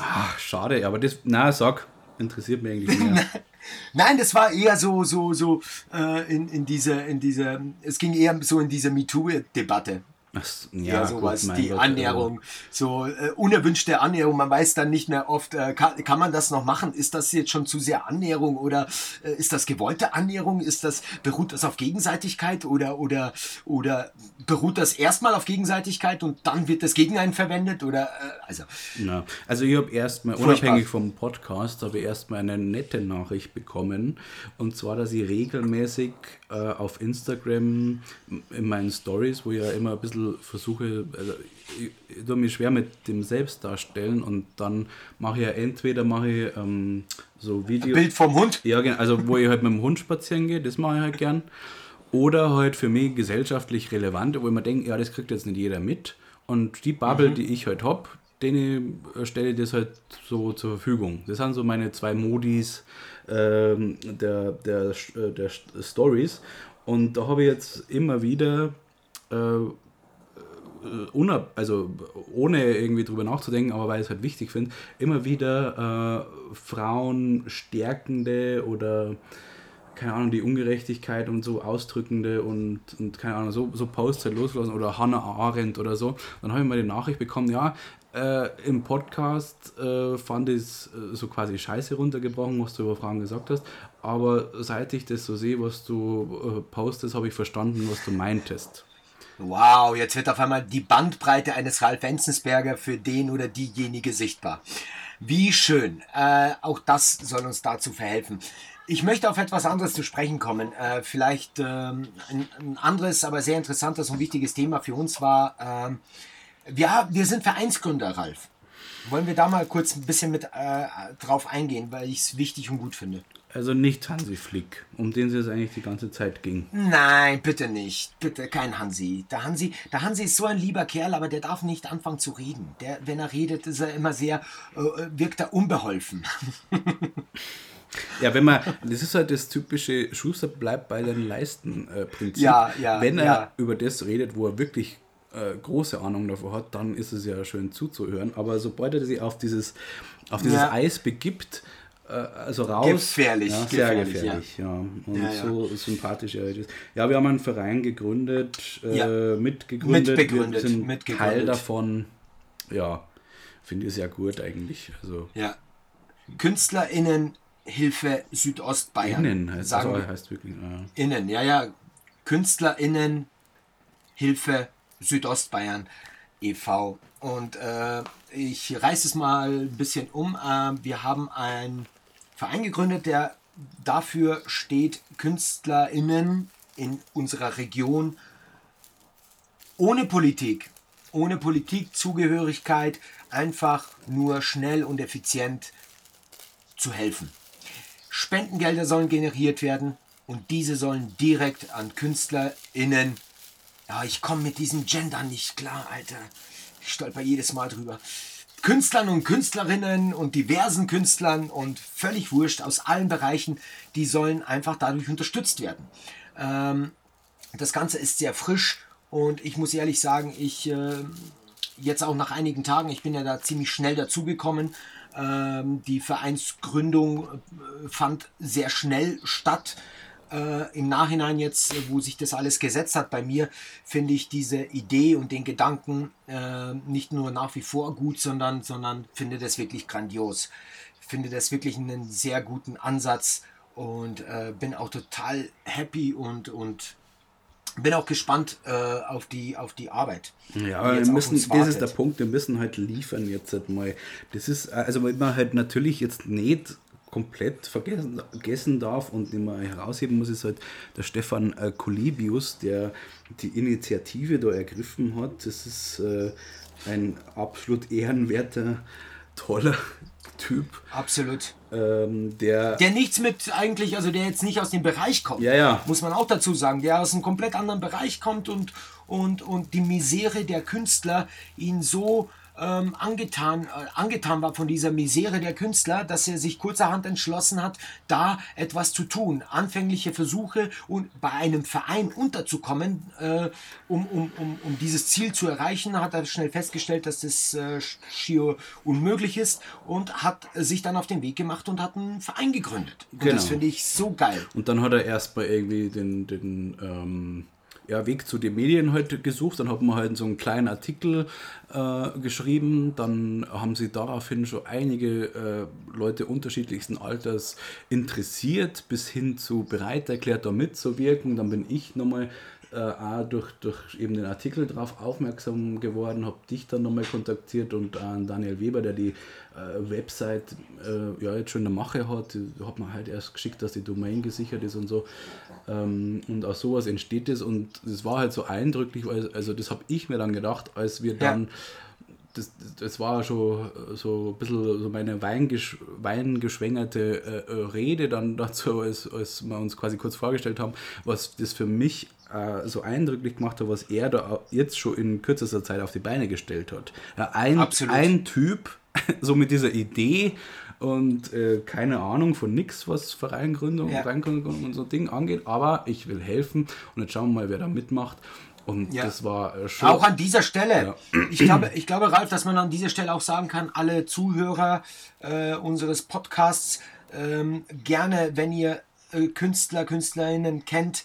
ach, schade, aber das, na, sag, interessiert mich eigentlich mehr. Nein, das war eher so, so, so äh, in, in diese, in diese, es ging eher so in diese MeToo-Debatte. Ach, Ja, ja, sowas, gut, die Gott, Annäherung, so äh, unerwünschte Annäherung. Man weiß dann nicht mehr oft, äh, kann, kann man das noch machen? Ist das jetzt schon zu sehr Annäherung oder äh, ist das gewollte Annäherung? Ist das beruht das auf Gegenseitigkeit oder oder oder beruht das erstmal auf Gegenseitigkeit und dann wird das gegen einen verwendet oder äh, also Ja, also ich habe erstmal, unabhängig vom Podcast, habe ich erstmal eine nette Nachricht bekommen. Und zwar, dass ich regelmäßig äh, auf Instagram in meinen Stories, wo ich ja immer ein bisschen versuche, also ich, ich tue mich schwer mit dem Selbstdarstellen und dann mache ich ja entweder mache ich ähm, so Videos. Bild vom Hund. Ja, genau. Also, wo ich halt mit dem Hund spazieren gehe, das mache ich halt gern. Oder halt für mich gesellschaftlich relevant, wo ich mir denke, ja, das kriegt jetzt nicht jeder mit. Und die Bubble, die ich halt habe, denen äh, stelle ich das halt so zur Verfügung. Das sind so meine zwei Modis ähm, der, der, äh, der Stories. Und da habe ich jetzt immer wieder äh, unab also ohne irgendwie drüber nachzudenken, aber weil ich es halt wichtig finde, immer wieder äh, Frauen stärkende oder keine Ahnung, die Ungerechtigkeit und so ausdrückende und, und keine Ahnung, so, so Posts halt losgelassen oder Hannah Arendt oder so. Dann habe ich mal die Nachricht bekommen, ja, äh, im Podcast äh, fand ich es äh, so quasi scheiße runtergebrochen, was du über Frauen gesagt hast, aber seit ich das so sehe, was du äh, postest, habe ich verstanden, was du meintest. Wow, jetzt wird auf einmal die Bandbreite eines Ralf Enzensberger für den oder diejenige sichtbar. Wie schön. Äh, auch das soll uns dazu verhelfen. Ich möchte auf etwas anderes zu sprechen kommen. Äh, vielleicht ähm, ein, ein anderes, aber sehr interessantes und wichtiges Thema für uns war, wir, wir sind Vereinsgründer, Ralf. Wollen wir da mal kurz ein bisschen mit äh, drauf eingehen, weil ich es wichtig und gut finde. Also nicht Hansi Flick, um den es eigentlich die ganze Zeit ging. Nein, bitte nicht. Bitte kein Hansi. Der Hansi, der Hansi ist so ein lieber Kerl, aber der darf nicht anfangen zu reden. Der, wenn er redet, ist er immer sehr, äh, wirkt er unbeholfen. Ja, wenn man, das ist halt das typische Schuster bleibt bei den Leisten-Prinzip. Ja, ja, Wenn er ja. über das redet, wo er wirklich äh, große Ahnung davor hat, dann ist es ja schön zuzuhören. Aber sobald er sich auf dieses, auf dieses Ja. Eis begibt, äh, also raus. Gefährlich, ja, sehr gefährlich, gefährlich, ja. Und so sympathisch er ist. Ja, wir haben einen Verein gegründet, äh, mitgegründet. Mitbegründet, wir sind mitgegründet. Teil davon. Ja, finde ich sehr gut eigentlich. Also, Ja. KünstlerInnenhilfe Südostbayern. innen heißt sagen also, heißt wirklich. Ja. Innen, ja, ja. KünstlerInnenhilfe Südostbayern e.V. Und äh, ich reiße es mal ein bisschen um. Äh, wir haben einen Verein gegründet, der dafür steht, KünstlerInnen in unserer Region ohne Politik, ohne Politikzugehörigkeit, einfach nur schnell und effizient zu helfen. Spendengelder sollen generiert werden und diese sollen direkt an KünstlerInnen. Ja, ich komme mit diesem Gender nicht klar, Alter. Ich stolper jedes Mal drüber. Künstlern und Künstlerinnen und diversen Künstlern und völlig wurscht aus allen Bereichen, die sollen einfach dadurch unterstützt werden. Ähm, das Ganze ist sehr frisch und ich muss ehrlich sagen, ich äh, jetzt auch nach einigen Tagen, ich bin ja da ziemlich schnell dazugekommen. Ähm, die Vereinsgründung äh, fand sehr schnell statt. Äh, Im Nachhinein jetzt, äh, wo sich das alles gesetzt hat bei mir, finde ich diese Idee und den Gedanken äh, nicht nur nach wie vor gut, sondern, sondern finde das wirklich grandios. Finde das wirklich einen sehr guten Ansatz und äh, bin auch total happy und, und bin auch gespannt äh, auf, die, auf die Arbeit. Ja, wir müssen, das ist der. Punkt, wir müssen halt liefern jetzt halt mal. Das ist, also wenn man halt natürlich jetzt nicht komplett vergessen, vergessen darf und man herausheben muss, ist halt der Stefan äh, Kolibius, der die Initiative da ergriffen hat. Das ist äh, ein absolut ehrenwerter, toller Typ. Absolut. Ähm, der, Der nichts mit eigentlich, also der jetzt nicht aus dem Bereich kommt. Ja, ja. Muss man auch dazu sagen. Der aus einem komplett anderen Bereich kommt und, und, und die Misere der Künstler ihn so ähm, angetan, äh, angetan war von dieser Misere der Künstler, dass er sich kurzerhand entschlossen hat, da etwas zu tun. Anfängliche Versuche und bei einem Verein unterzukommen, äh, um, um, um, um dieses Ziel zu erreichen, hat er schnell festgestellt, dass das äh, schier unmöglich ist und hat sich dann auf den Weg gemacht und hat einen Verein gegründet. Und Genau. das finde ich so geil. Und dann hat er erstmal irgendwie den, den ähm, ja, Weg zu den Medien heute gesucht. Dann hat man halt so einen kleinen Artikel äh, geschrieben. Dann haben sie daraufhin schon einige äh, Leute unterschiedlichsten Alters interessiert, bis hin zu bereit erklärt, da mitzuwirken. Dann bin ich nochmal äh, auch durch, durch eben den Artikel darauf aufmerksam geworden, habe dich dann nochmal kontaktiert und an Daniel Weber, der die äh, Website äh, ja jetzt schon in der Mache hat, hat man halt erst geschickt, dass die Domain gesichert ist und so. Ähm, und aus sowas entsteht es und das war halt so eindrücklich, weil, also das habe ich mir dann gedacht, als wir dann das, das war schon so ein bisschen so meine weingesch weingeschwängerte äh, äh, Rede dann dazu, als, als wir uns quasi kurz vorgestellt haben, was das für mich äh, so eindrücklich gemacht hat, was er da jetzt schon in kürzester Zeit auf die Beine gestellt hat. Ja, ein, Absolut. ein Typ, so mit dieser Idee und äh, keine Ahnung von nix, was Vereingründung, Ja. Vereingründung und so Ding angeht, aber ich will helfen und jetzt schauen wir mal, wer da mitmacht. Und Ja. das war äh, schon. Auch an dieser Stelle. Ich, glaube, ich glaube, Ralf, dass man an dieser Stelle auch sagen kann, alle Zuhörer äh, unseres Podcasts ähm, gerne, wenn ihr äh, Künstler, Künstlerinnen kennt,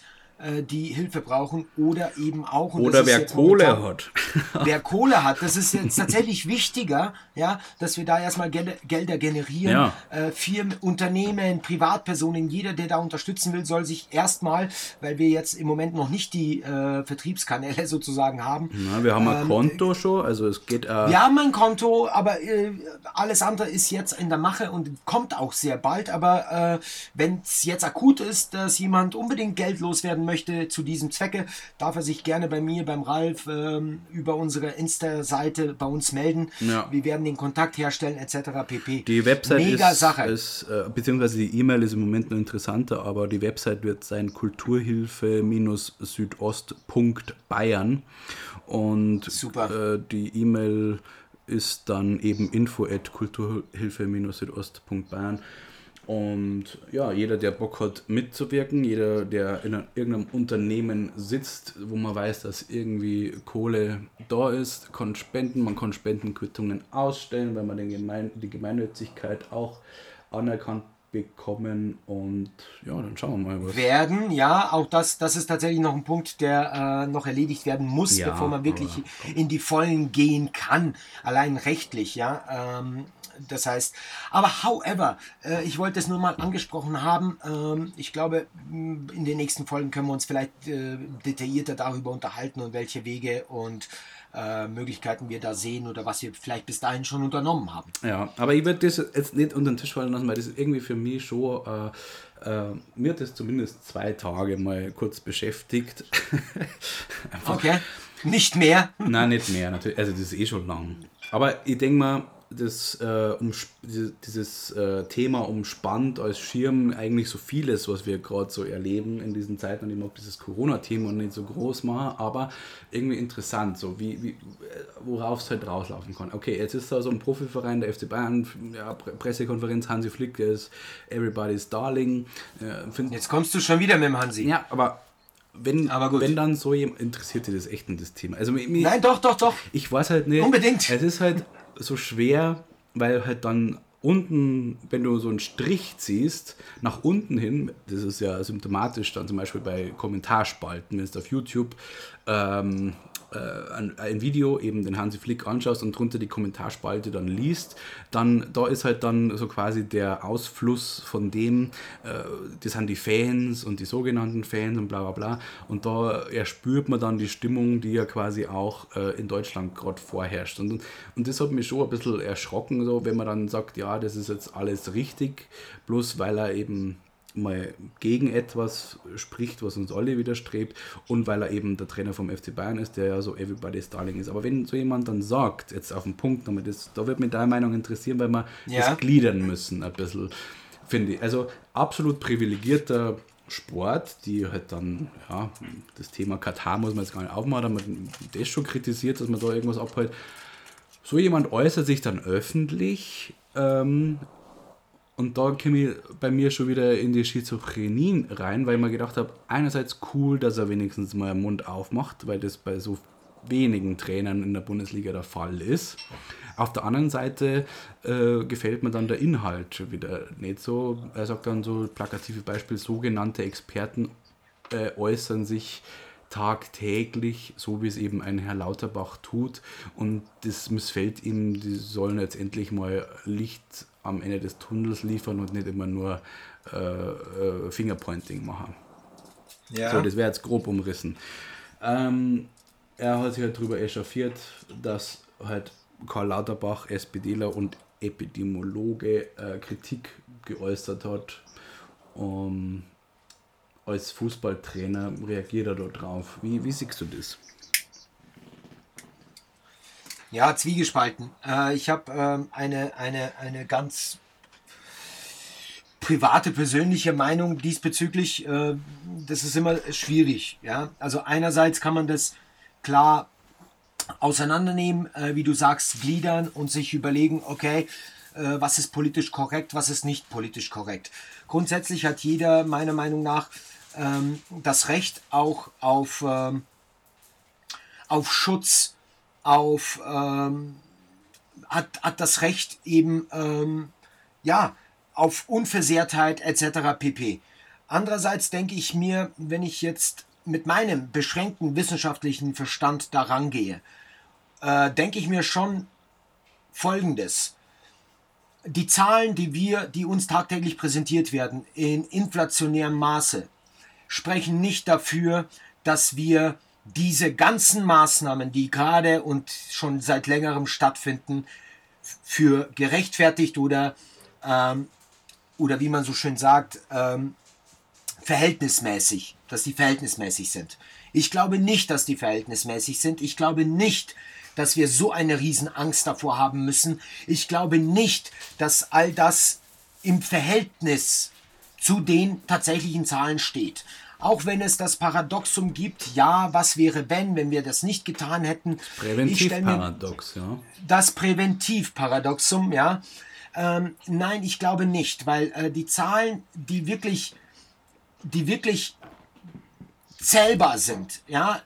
die Hilfe brauchen oder eben auch. oder wer Kohle momentan- hat. Wer Kohle hat, das ist jetzt tatsächlich wichtiger, ja, dass wir da erstmal Gel Gelder generieren. Ja. Äh, Firmen, Unternehmen, Privatpersonen, jeder, der da unterstützen will, soll sich erstmal, weil wir jetzt im Moment noch nicht die äh, Vertriebskanäle sozusagen haben. Na, wir haben ein Ähm, Konto schon, also es geht. Äh, Wir haben ein Konto, aber äh, alles andere ist jetzt in der Mache und kommt auch sehr bald. Aber äh, wenn es jetzt akut ist, dass jemand unbedingt Geld loswerden möchte zu diesem Zwecke, darf er sich gerne bei mir, beim Ralf, ähm, über unsere Insta-Seite bei uns melden. Ja. Wir werden den Kontakt herstellen etc. pp. Die Website Mega ist, Sache. ist äh, beziehungsweise die E-Mail ist im Moment noch interessanter, aber die Website wird sein Kulturhilfe-südost.bayern und. Äh, die E-Mail ist dann eben info at kulturhilfe-südost.bayern und ja, jeder, der Bock hat mitzuwirken, jeder, der in einem- irgendeinem Unternehmen sitzt, wo man weiß, dass irgendwie Kohle da ist, kann spenden. Man kann Spendenquittungen ausstellen, weil man den Gemein die Gemeinnützigkeit auch anerkannt bekommen. Und ja, dann schauen wir mal, was. werden, ja, auch das, das ist tatsächlich noch ein Punkt, der äh, noch erledigt werden muss, Ja, bevor man wirklich aber in die Vollen gehen kann, allein rechtlich, ja. Ähm, das heißt, aber however, äh, ich wollte es nur mal angesprochen haben. Ähm, ich glaube, mh, in den nächsten Folgen können wir uns vielleicht äh, detaillierter darüber unterhalten und welche Wege und äh, Möglichkeiten wir da sehen oder was wir vielleicht bis dahin schon unternommen haben. Ja, aber ich würde das jetzt nicht unter den Tisch fallen lassen, weil das ist irgendwie für mich schon, äh, äh, mir hat das zumindest zwei Tage mal kurz beschäftigt. Okay, nicht mehr. Nein, nicht mehr, natürlich. Also das ist eh schon lang. Aber ich denke mal, das, äh, umsp- dieses- äh, Thema umspannt als Schirm eigentlich so vieles, was wir gerade so erleben in diesen Zeiten. Und ich mag dieses Corona-Thema nicht so groß machen, aber irgendwie interessant, so wie, wie worauf es halt rauslaufen kann. Okay, jetzt ist da so ein Profiverein, der FC Bayern, ja, Pre- Pressekonferenz, Hansi Flick ist Everybody's Darling. Äh, Jetzt kommst du schon wieder mit dem Hansi. ja, aber wenn, wenn dann so jemand interessiert dich das echt in das Thema. Also mir, Nein, doch, doch, doch. ich weiß halt nicht. Unbedingt. Es ist halt so schwer, weil halt dann unten, wenn du so einen Strich ziehst, nach unten hin, das ist ja symptomatisch dann zum Beispiel bei Kommentarspalten, wenn du auf YouTube ähm, äh, ein, ein, Video, eben den Hansi Flick anschaust und drunter die Kommentarspalte dann liest, dann da ist halt dann so quasi der Ausfluss von dem, äh, das sind die Fans und die sogenannten Fans und bla bla bla. Und da erspürt man dann die Stimmung, die ja quasi auch äh, in Deutschland gerade vorherrscht. Und, und das hat mich schon ein bisschen erschrocken, so wenn man dann sagt, ja, das ist jetzt alles richtig, bloß weil er eben mal gegen etwas spricht, was uns alle widerstrebt und weil er eben der Trainer vom FC Bayern ist, der ja so everybody's darling ist. Aber wenn so jemand dann sagt, jetzt auf den Punkt, das, da wird mich deine Meinung interessieren, weil wir ja. das gliedern müssen ein bisschen, finde ich. Also absolut privilegierter Sport, die halt dann, ja, das Thema Katar muss man jetzt gar nicht aufmachen, aber das schon kritisiert, dass man da irgendwas abhält. So jemand äußert sich dann öffentlich ähm, und da komme ich bei mir schon wieder in die Schizophrenie rein, weil ich mir gedacht habe, einerseits cool, dass er wenigstens mal den Mund aufmacht, weil das bei so wenigen Trainern in der Bundesliga der Fall ist. Auf der anderen Seite äh, gefällt mir dann der Inhalt schon wieder nicht so. Er sagt dann so plakative Beispiel, sogenannte Experten äh, äußern sich tagtäglich, so wie es eben ein Herr Lauterbach tut. Und das missfällt ihm, die sollen jetzt endlich mal Licht am Ende des Tunnels liefern und nicht immer nur äh, äh, Fingerpointing machen. Ja. So, das wäre jetzt grob umrissen. Ähm, er hat sich halt darüber echauffiert, dass halt Karl Lauterbach, SPDler und Epidemiologe äh, Kritik geäußert hat. Um, als Fußballtrainer reagiert er darauf. Wie, wie siehst du das? Ja, zwiegespalten. Äh, ich habe ähm, eine, eine, eine ganz private, persönliche Meinung diesbezüglich. Äh, das ist immer schwierig. Ja? Also einerseits kann man das klar auseinandernehmen, äh, wie du sagst, gliedern und sich überlegen, okay, äh, was ist politisch korrekt, was ist nicht politisch korrekt. Grundsätzlich hat jeder meiner Meinung nach ähm, das Recht auch auf, ähm, auf Schutz auf, ähm, hat, hat das Recht eben, ähm, ja, auf Unversehrtheit etc. pp. Andererseits denke ich mir, wenn ich jetzt mit meinem beschränkten wissenschaftlichen Verstand daran gehe, äh, denke ich mir schon Folgendes. Die Zahlen, die wir, die uns tagtäglich präsentiert werden, in inflationärem Maße, sprechen nicht dafür, dass wir diese ganzen Maßnahmen, die gerade und schon seit längerem stattfinden, für gerechtfertigt oder, ähm, oder wie man so schön sagt, ähm, verhältnismäßig, dass die verhältnismäßig sind. Ich glaube nicht, dass die verhältnismäßig sind. Ich glaube nicht, dass wir so eine Riesenangst davor haben müssen. Ich glaube nicht, dass all das im Verhältnis zu den tatsächlichen Zahlen steht. Auch wenn es das Paradoxum gibt, ja, was wäre wenn, wenn wir das nicht getan hätten? Präventivparadox, ja. Das Präventivparadoxum, ja. Ähm, nein, ich glaube nicht, weil äh, die Zahlen, die wirklich, die wirklich zählbar sind, ja,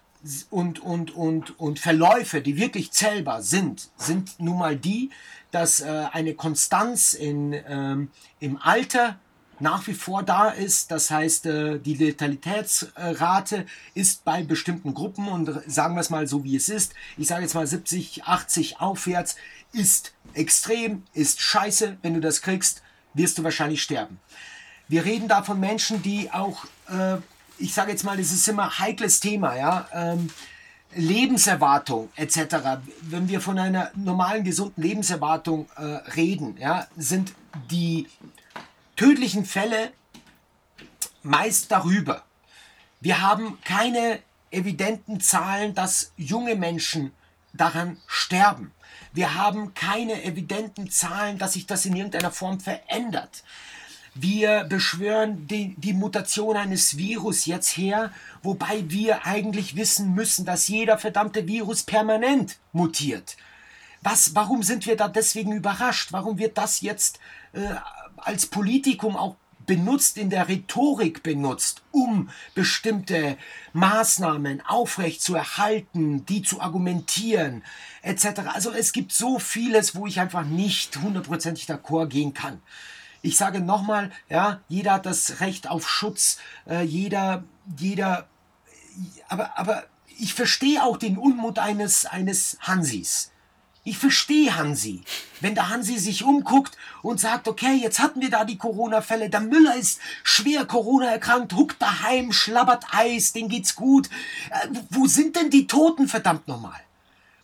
und, und, und, und Verläufe, die wirklich zählbar sind, sind nun mal die, dass äh, eine Konstanz in, ähm, im Alter nach wie vor da ist. Das heißt, äh, die Letalitätsrate ist bei bestimmten Gruppen und sagen wir es mal so, wie es ist. Ich sage jetzt mal 70, 80 aufwärts ist extrem, ist scheiße. Wenn du das kriegst, wirst du wahrscheinlich sterben. Wir reden da von Menschen, die auch, äh, ich sage jetzt mal, das ist immer ein heikles Thema, ja. Ähm, Lebenserwartung etc. Wenn wir von einer normalen, gesunden Lebenserwartung äh, reden, ja, sind die tödlichen Fälle meist darüber. Wir haben keine evidenten Zahlen, dass junge Menschen daran sterben. Wir haben keine evidenten Zahlen, dass sich das in irgendeiner Form verändert. Wir beschwören die, die, Mutation eines Virus jetzt her, wobei wir eigentlich wissen müssen, dass jeder verdammte Virus permanent mutiert. Was, warum sind wir da deswegen überrascht? Warum wird das jetzt äh, als Politikum auch benutzt, in der Rhetorik benutzt, um bestimmte Maßnahmen aufrecht zu erhalten, die zu argumentieren, etc. Also es gibt so vieles, wo ich einfach nicht hundertprozentig d'accord gehen kann. Ich sage nochmal, ja, jeder hat das Recht auf Schutz, äh, jeder, jeder, aber, aber ich verstehe auch den Unmut eines, eines Hansis. Ich verstehe Hansi. Wenn der Hansi sich umguckt und sagt, okay, jetzt hatten wir da die Corona-Fälle, der Müller ist schwer Corona erkrankt, huckt daheim, schlabbert Eis, den geht's gut. Äh, wo sind denn die Toten, verdammt nochmal?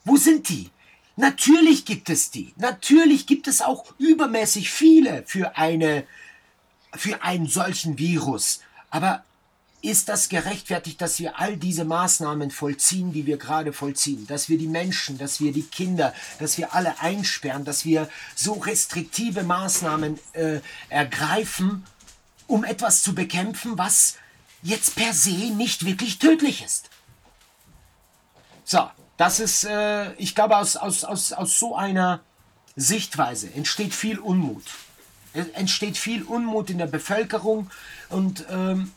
Wo sind die? Natürlich gibt es die. Natürlich gibt es auch übermäßig viele für eine, für einen solchen Virus. Aber ist das gerechtfertigt, dass wir all diese Maßnahmen vollziehen, die wir gerade vollziehen? Dass wir die Menschen, dass wir die Kinder, dass wir alle einsperren, dass wir so restriktive Maßnahmen äh, ergreifen, um etwas zu bekämpfen, was jetzt per se nicht wirklich tödlich ist. So, das ist, äh, ich glaube, aus, aus, aus, aus so einer Sichtweise entsteht viel Unmut. Es entsteht viel Unmut in der Bevölkerung und ähm,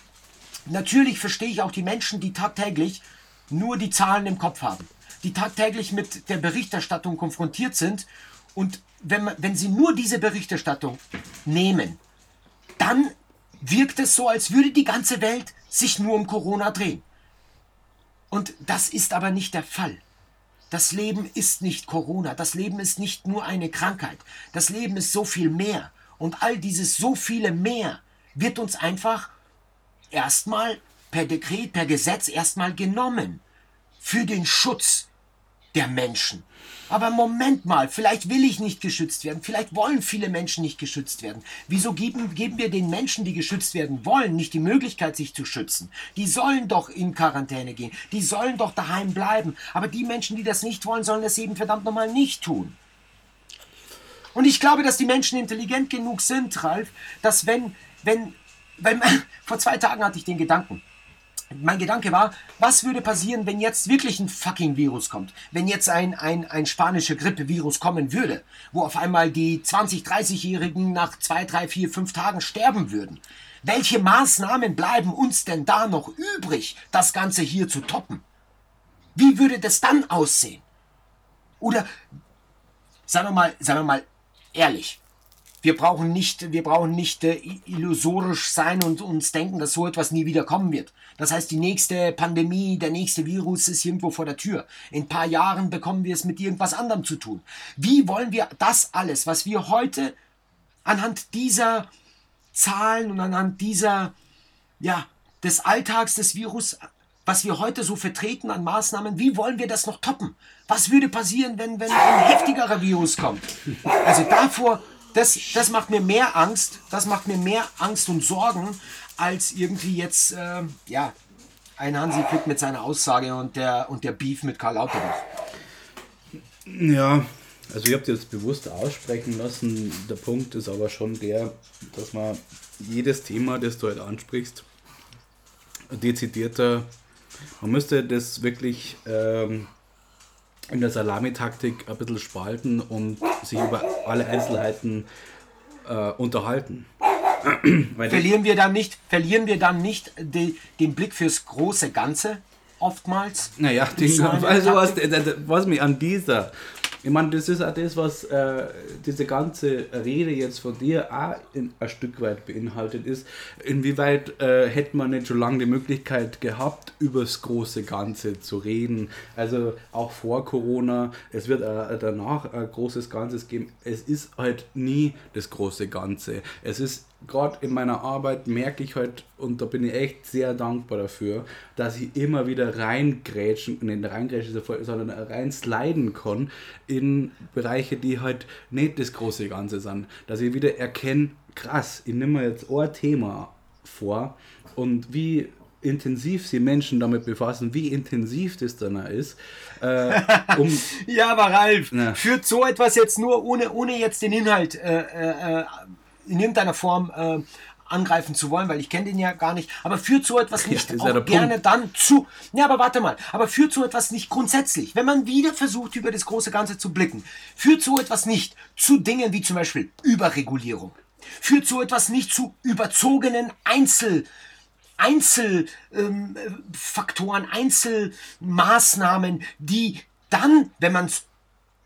Natürlich verstehe ich auch die Menschen, die tagtäglich nur die Zahlen im Kopf haben, die tagtäglich mit der Berichterstattung konfrontiert sind und wenn, wenn sie nur diese Berichterstattung nehmen, dann wirkt es so, als würde die ganze Welt sich nur um Corona drehen. Und das ist aber nicht der Fall. Das Leben ist nicht Corona. Das Leben ist nicht nur eine Krankheit. Das Leben ist so viel mehr. Und all dieses so viele mehr wird uns einfach erstmal per Dekret, per Gesetz erstmal genommen. Für den Schutz der Menschen. Aber Moment mal, vielleicht will ich nicht geschützt werden, vielleicht wollen viele Menschen nicht geschützt werden. Wieso geben, geben wir den Menschen, die geschützt werden wollen, nicht die Möglichkeit, sich zu schützen? Die sollen doch in Quarantäne gehen, die sollen doch daheim bleiben. Aber die Menschen, die das nicht wollen, sollen das eben verdammt nochmal nicht tun. Und ich glaube, dass die Menschen intelligent genug sind, Ralf, dass wenn, wenn weil, vor zwei Tagen hatte ich den Gedanken. Mein Gedanke war, was würde passieren, wenn jetzt wirklich ein fucking Virus kommt? Wenn jetzt ein, ein, ein spanischer Grippevirus kommen würde, wo auf einmal die 20-, 30-Jährigen nach zwei, drei, vier, fünf Tagen sterben würden. Welche Maßnahmen bleiben uns denn da noch übrig, das Ganze hier zu toppen? Wie würde das dann aussehen? Oder, sagen wir mal, sagen wir mal ehrlich, wir brauchen nicht, wir brauchen nicht äh, illusorisch sein und uns denken, dass so etwas nie wieder kommen wird. Das heißt, die nächste Pandemie, der nächste Virus ist irgendwo vor der Tür. In ein paar Jahren bekommen wir es mit irgendwas anderem zu tun. Wie wollen wir das alles, was wir heute anhand dieser Zahlen und anhand dieser, ja, des Alltags des Virus, was wir heute so vertreten an Maßnahmen, wie wollen wir das noch toppen? Was würde passieren, wenn, wenn ein heftigerer Virus kommt? Also davor das, das macht mir mehr Angst, das macht mir mehr Angst und Sorgen, als irgendwie jetzt, äh, ja, ein Hansi Flick mit seiner Aussage und der, und der Beef mit Karl Lauterbach. Ja, also ich habe das bewusst aussprechen lassen. Der Punkt ist aber schon der, dass man jedes Thema, das du halt ansprichst, dezidierter, man müsste das wirklich ähm, in der Salamitaktik ein bisschen spalten und sich über alle Einzelheiten äh, unterhalten. verlieren wir dann nicht, verlieren wir dann nicht die, den Blick fürs große Ganze oftmals? Naja, den, so also was, was mich an dieser ich meine, das ist auch das, was äh, diese ganze Rede jetzt von dir auch in, ein Stück weit beinhaltet ist. Inwieweit äh, hätte man nicht schon lange die Möglichkeit gehabt, über das große Ganze zu reden? Also auch vor Corona, es wird äh, danach ein großes Ganzes geben. Es ist halt nie das große Ganze. Es ist gerade in meiner Arbeit merke ich halt, und da bin ich echt sehr dankbar dafür, dass ich immer wieder reingrätschen, nicht reingrätschen, sondern rein sliden kann in Bereiche, die halt nicht das große Ganze sind. Dass ich wieder erkenne, krass, ich nehme mir jetzt ein Thema vor und wie intensiv sich Menschen damit befassen, wie intensiv das dann ist. Äh, um ja, aber Ralf, na. führt so etwas jetzt nur ohne, ohne jetzt den Inhalt äh, äh, äh in irgendeiner Form äh, angreifen zu wollen, weil ich kenne den ja gar nicht, aber führt so etwas nicht ja, auch gerne Punkt. dann zu. Ja, aber warte mal, aber führt so etwas nicht grundsätzlich, wenn man wieder versucht, über das große Ganze zu blicken, führt so etwas nicht zu Dingen wie zum Beispiel Überregulierung, führt so etwas nicht zu überzogenen Einzel Einzelfaktoren, ähm, Einzelmaßnahmen, die dann, wenn man es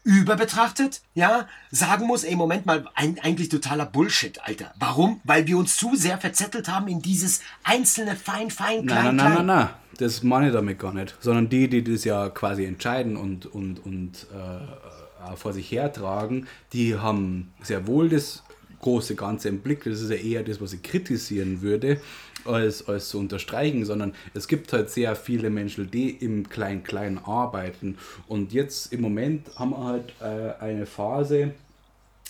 überbetrachtet, ja, sagen muss, ey, Moment mal, eigentlich totaler Bullshit, Alter. Warum? Weil wir uns zu sehr verzettelt haben in dieses einzelne fein, fein, klein, nein, nein, klein. Nein, nein, nein, das meine ich damit gar nicht, sondern die, die das ja quasi entscheiden und, und, und äh, vor sich hertragen, die haben sehr wohl das große Ganze im Blick. Das ist ja eher das, was ich kritisieren würde, als, als zu unterstreichen, sondern es gibt halt sehr viele Menschen, die im Klein-Klein arbeiten. Und jetzt im Moment haben wir halt äh, eine Phase,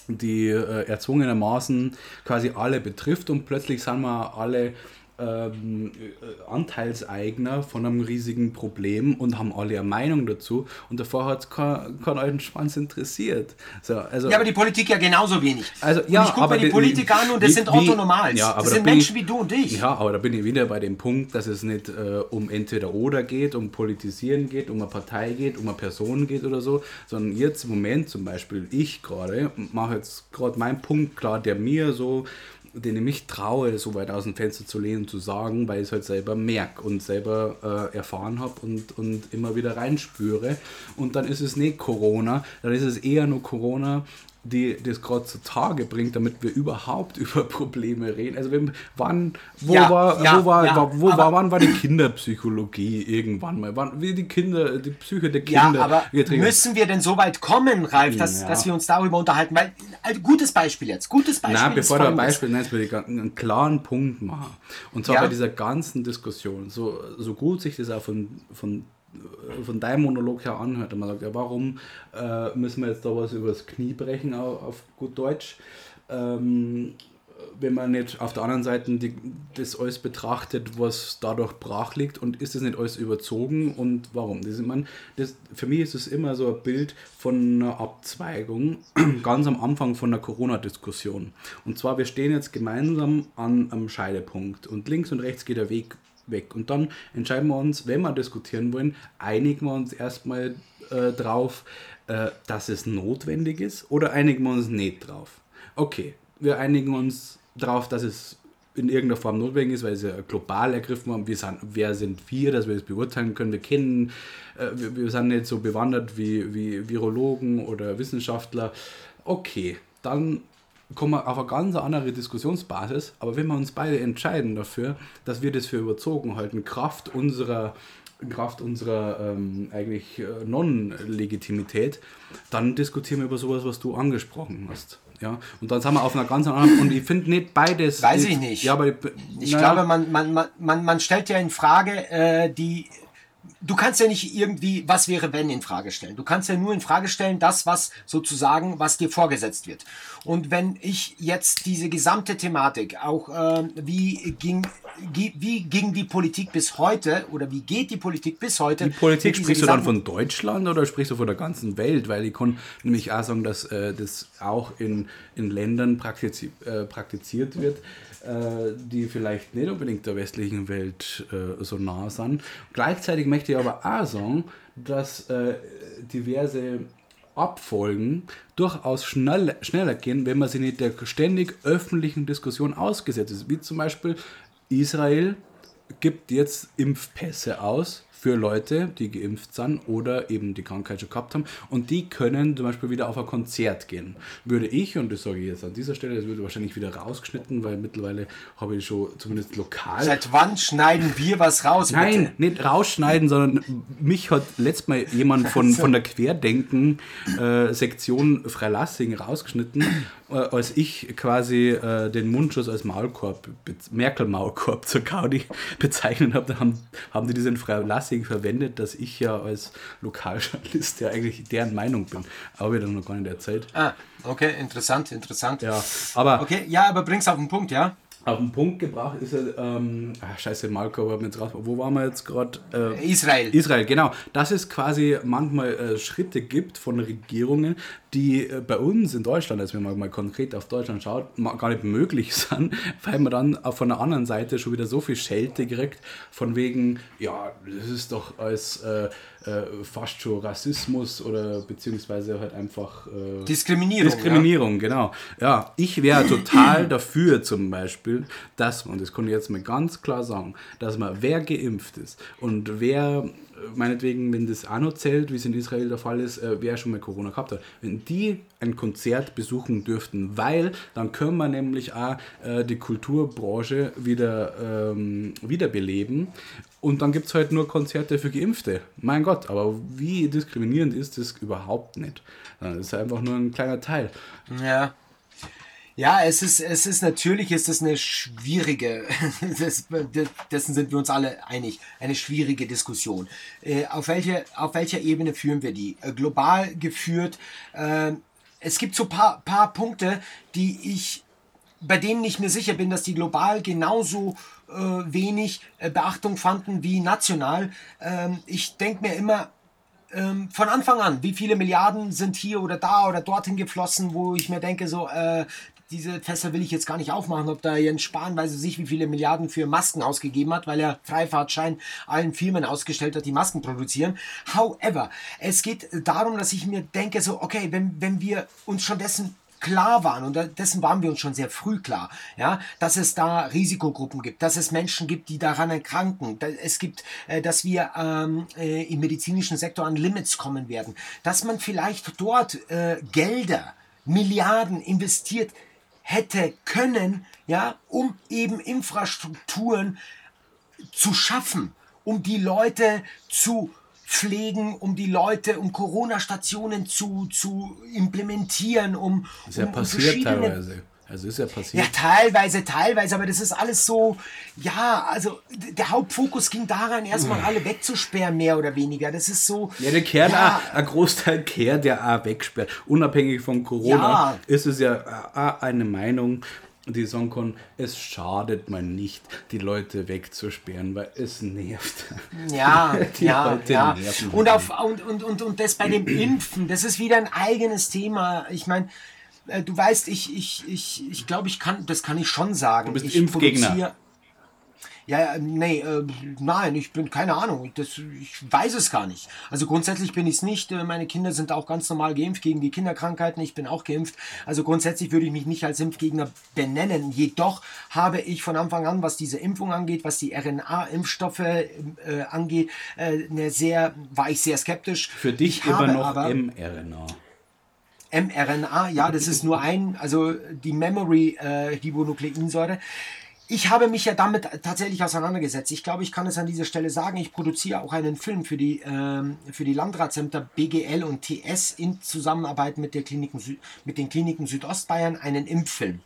die äh, erzwungenermaßen quasi alle betrifft und plötzlich sind wir alle ähm, äh, Anteilseigner von einem riesigen Problem und haben alle eine Meinung dazu und davor hat es keinen kein alten Schwanz interessiert. So, also, ja, aber die Politik ja genauso wenig. Also, ja, und ich gucke mir die Politiker an und das wie, sind Otto Normals. Ja, aber das da sind bin Menschen ich, wie du und ich. Ja, aber da bin ich wieder bei dem Punkt, dass es nicht äh, um entweder oder geht, um Politisieren geht, um eine Partei geht, um eine Person geht oder so, sondern jetzt im Moment zum Beispiel ich gerade mache jetzt gerade meinen Punkt klar, der mir so den ich mich traue, so weit aus dem Fenster zu lehnen und zu sagen, weil ich es halt selber merke und selber äh, erfahren habe und, und immer wieder reinspüre. Und dann ist es nicht Corona, dann ist es eher nur Corona, die das gerade zutage bringt, damit wir überhaupt über Probleme reden. Also wenn, wann, wo Ja, war, ja, wo war, ja, war, wo aber- war, wann war die Kinderpsychologie irgendwann mal? Wann, wie die Kinder, die Psyche der Ja, Kinder aber getrieben- müssen wir denn so weit kommen, Ralf, dass, Ja. dass wir uns darüber unterhalten? Weil, also, gutes Beispiel jetzt, gutes Beispiel. Nein, bevor du ein. Beispiel nennst, will ich einen, klaren Punkt machen. Und zwar Ja. bei dieser ganzen Diskussion, so, so gut sich das auch von, von, von deinem Monolog her anhört, und man sagt, ja, warum äh, müssen wir jetzt da was übers Knie brechen, auf, gut Deutsch, ähm, wenn man nicht auf der anderen Seite die, das alles betrachtet, was dadurch brach liegt und ist das nicht alles überzogen und warum? Das, man, das, für mich ist es immer so ein Bild von einer Abzweigung, ganz am Anfang von der Corona-Diskussion. Und zwar, wir stehen jetzt gemeinsam an einem Scheidepunkt und links und rechts geht der Weg weg. Und dann entscheiden wir uns, wenn wir diskutieren wollen, einigen wir uns erstmal äh, drauf, äh, dass es notwendig ist oder einigen wir uns nicht drauf. Okay, wir einigen uns darauf, dass es in irgendeiner Form notwendig ist, weil sie ja global ergriffen haben. Wir sind, wer sind wir, dass wir das beurteilen können? Wir kennen, äh, wir, wir sind nicht so bewandert wie, wie Virologen oder Wissenschaftler. Okay, dann kommen wir auf eine ganz andere Diskussionsbasis. Aber wenn wir uns beide entscheiden dafür, dass wir das für überzogen halten, Kraft unserer Kraft unserer ähm, eigentlich äh, Non-Legitimität, dann diskutieren wir über sowas, was du angesprochen hast. Ja? Und dann sind wir auf einer ganz anderen. Und ich finde nicht beides. Weiß ich nicht. Ja, aber ich, naja, glaube, man, man, man, man, man stellt ja in Frage äh, die. Du kannst ja nicht irgendwie, was wäre wenn, in Frage stellen. Du kannst ja nur in Frage stellen, das, was sozusagen, was dir vorgesetzt wird. Und wenn ich jetzt diese gesamte Thematik, auch äh, wie, ging, gi- wie ging die Politik bis heute oder wie geht die Politik bis heute? Die Politik sprichst du dann von Deutschland oder sprichst du von der ganzen Welt? Weil ich kann nämlich auch sagen, dass äh, das auch in, in Ländern praktizi äh, praktiziert wird, äh, die vielleicht nicht unbedingt der westlichen Welt äh, so nah sind. Gleichzeitig möchte ich aber auch sagen, dass äh, diverse Abfolgen durchaus schnell, schneller gehen, wenn man sie nicht der ständig öffentlichen Diskussion ausgesetzt ist. Wie zum Beispiel Israel gibt jetzt Impfpässe aus für Leute, die geimpft sind oder eben die Krankheit schon gehabt haben und die können zum Beispiel wieder auf ein Konzert gehen. Würde ich, und das sage ich jetzt an dieser Stelle, das würde wahrscheinlich wieder rausgeschnitten, weil mittlerweile habe ich schon zumindest lokal Seit wann schneiden wir was raus? bitte? Nein, nicht rausschneiden, sondern mich hat letztes Mal jemand von, von der Querdenken-Sektion Freilassing rausgeschnitten, äh, als ich quasi äh, den Mundschutz als Maulkorb, Merkel-Maulkorb zur Gaudi bezeichnet habe. Da haben, haben die diesen Freilassing verwendet, dass ich ja als Lokaljournalist ja eigentlich deren Meinung bin. Aber wieder noch gar nicht erzählt. Ah, okay, interessant, interessant. Ja, aber Okay, ja, aber bring's auf den Punkt, ja? auf den Punkt gebracht ist er, ähm, ach, scheiße, Maulkorb, hat mir jetzt raus, wo waren wir jetzt gerade? Äh, Israel. Israel, genau. Dass es quasi manchmal äh, Schritte gibt von Regierungen, die äh, bei uns in Deutschland, also wenn man mal konkret auf Deutschland schaut, gar nicht möglich sind, weil man dann von der anderen Seite schon wieder so viel Schelte kriegt, von wegen, ja, das ist doch als äh, äh, fast schon Rassismus oder beziehungsweise halt einfach äh, Diskriminierung. Diskriminierung, genau. Ja, ich wäre total dafür zum Beispiel, dass man, das kann ich jetzt mal ganz klar sagen, dass man, wer geimpft ist und wer meinetwegen, wenn das auch noch zählt, wie es in Israel der Fall ist, äh, wer schon mal Corona gehabt hat, wenn die ein Konzert besuchen dürften, weil dann können wir nämlich auch äh, die Kulturbranche wieder ähm, wiederbeleben und dann gibt es halt nur Konzerte für Geimpfte. Mein Gott, aber wie diskriminierend ist das überhaupt nicht? Das ist einfach nur ein kleiner Teil. Ja. Ja, es ist, es ist natürlich, ist eine schwierige, das, dessen sind wir uns alle einig, eine schwierige Diskussion. Äh, auf, welche, auf welcher Ebene führen wir die? Äh, global geführt. Äh, es gibt so paar, paar Punkte, die ich, bei denen ich mir sicher bin, dass die global genauso äh, wenig äh, Beachtung fanden wie national. Ähm, ich denke mir immer, ähm, von Anfang an, wie viele Milliarden sind hier oder da oder dorthin geflossen, wo ich mir denke, so, äh, diese Fässer will ich jetzt gar nicht aufmachen, ob da Jens Spahn weiß sich, wie viele Milliarden für Masken ausgegeben hat, weil er Freifahrtschein allen Firmen ausgestellt hat, die Masken produzieren. However, es geht darum, dass ich mir denke, so, okay, wenn, wenn wir uns schon dessen klar waren, und dessen waren wir uns schon sehr früh klar, ja, dass es da Risikogruppen gibt, dass es Menschen gibt, die daran erkranken, es gibt, äh, dass wir ähm, äh, im medizinischen Sektor an Limits kommen werden, dass man vielleicht dort äh, Gelder, Milliarden investiert, hätte können, ja, um eben Infrastrukturen zu schaffen, um die Leute zu pflegen, um die Leute, um Corona-Stationen zu, zu implementieren, um. Das ist ja um, passiert um teilweise. Also ist ja passiert. Ja, teilweise, teilweise, aber das ist alles so, ja, also der Hauptfokus ging daran, erstmal alle wegzusperren, mehr oder weniger. Das ist so. Ja, der kehrt ja, auch, ein Großteil kehrt ja auch wegsperrt. Unabhängig von Corona Ja. ist es ja auch eine Meinung, die sagen kann, es schadet mal nicht, die Leute wegzusperren, weil es nervt. Ja, Die ja, Leute ja. nerven Und, halt auf, und, und, und, und das bei dem Impfen, das ist wieder ein eigenes Thema. Ich meine, äh, du weißt, ich, ich, ich, ich glaube, ich kann, das kann ich schon sagen. Du bist ich Impfgegner. produziere- Ja, ja, nee, äh, nein, ich bin keine Ahnung. Das, ich weiß es gar nicht. Also grundsätzlich bin ich es nicht. Äh, Meine Kinder sind auch ganz normal geimpft gegen die Kinderkrankheiten. Ich bin auch geimpft. Also grundsätzlich würde ich mich nicht als Impfgegner benennen. Jedoch habe ich von Anfang an, was diese Impfung angeht, was die RNA-Impfstoffe äh, angeht, äh, sehr, war ich sehr skeptisch. Für dich ich immer noch aber, mRNA. mRNA, ja, das ist nur ein, also die Memory-Ribonukleinsäure. ich habe mich ja damit tatsächlich auseinandergesetzt. Ich glaube, ich kann es an dieser Stelle sagen. Ich produziere auch einen Film für die, ähm, für die Landratsämter BGL und TS in Zusammenarbeit mit, der Kliniken, Sü- mit den Kliniken Südostbayern, einen Impffilm.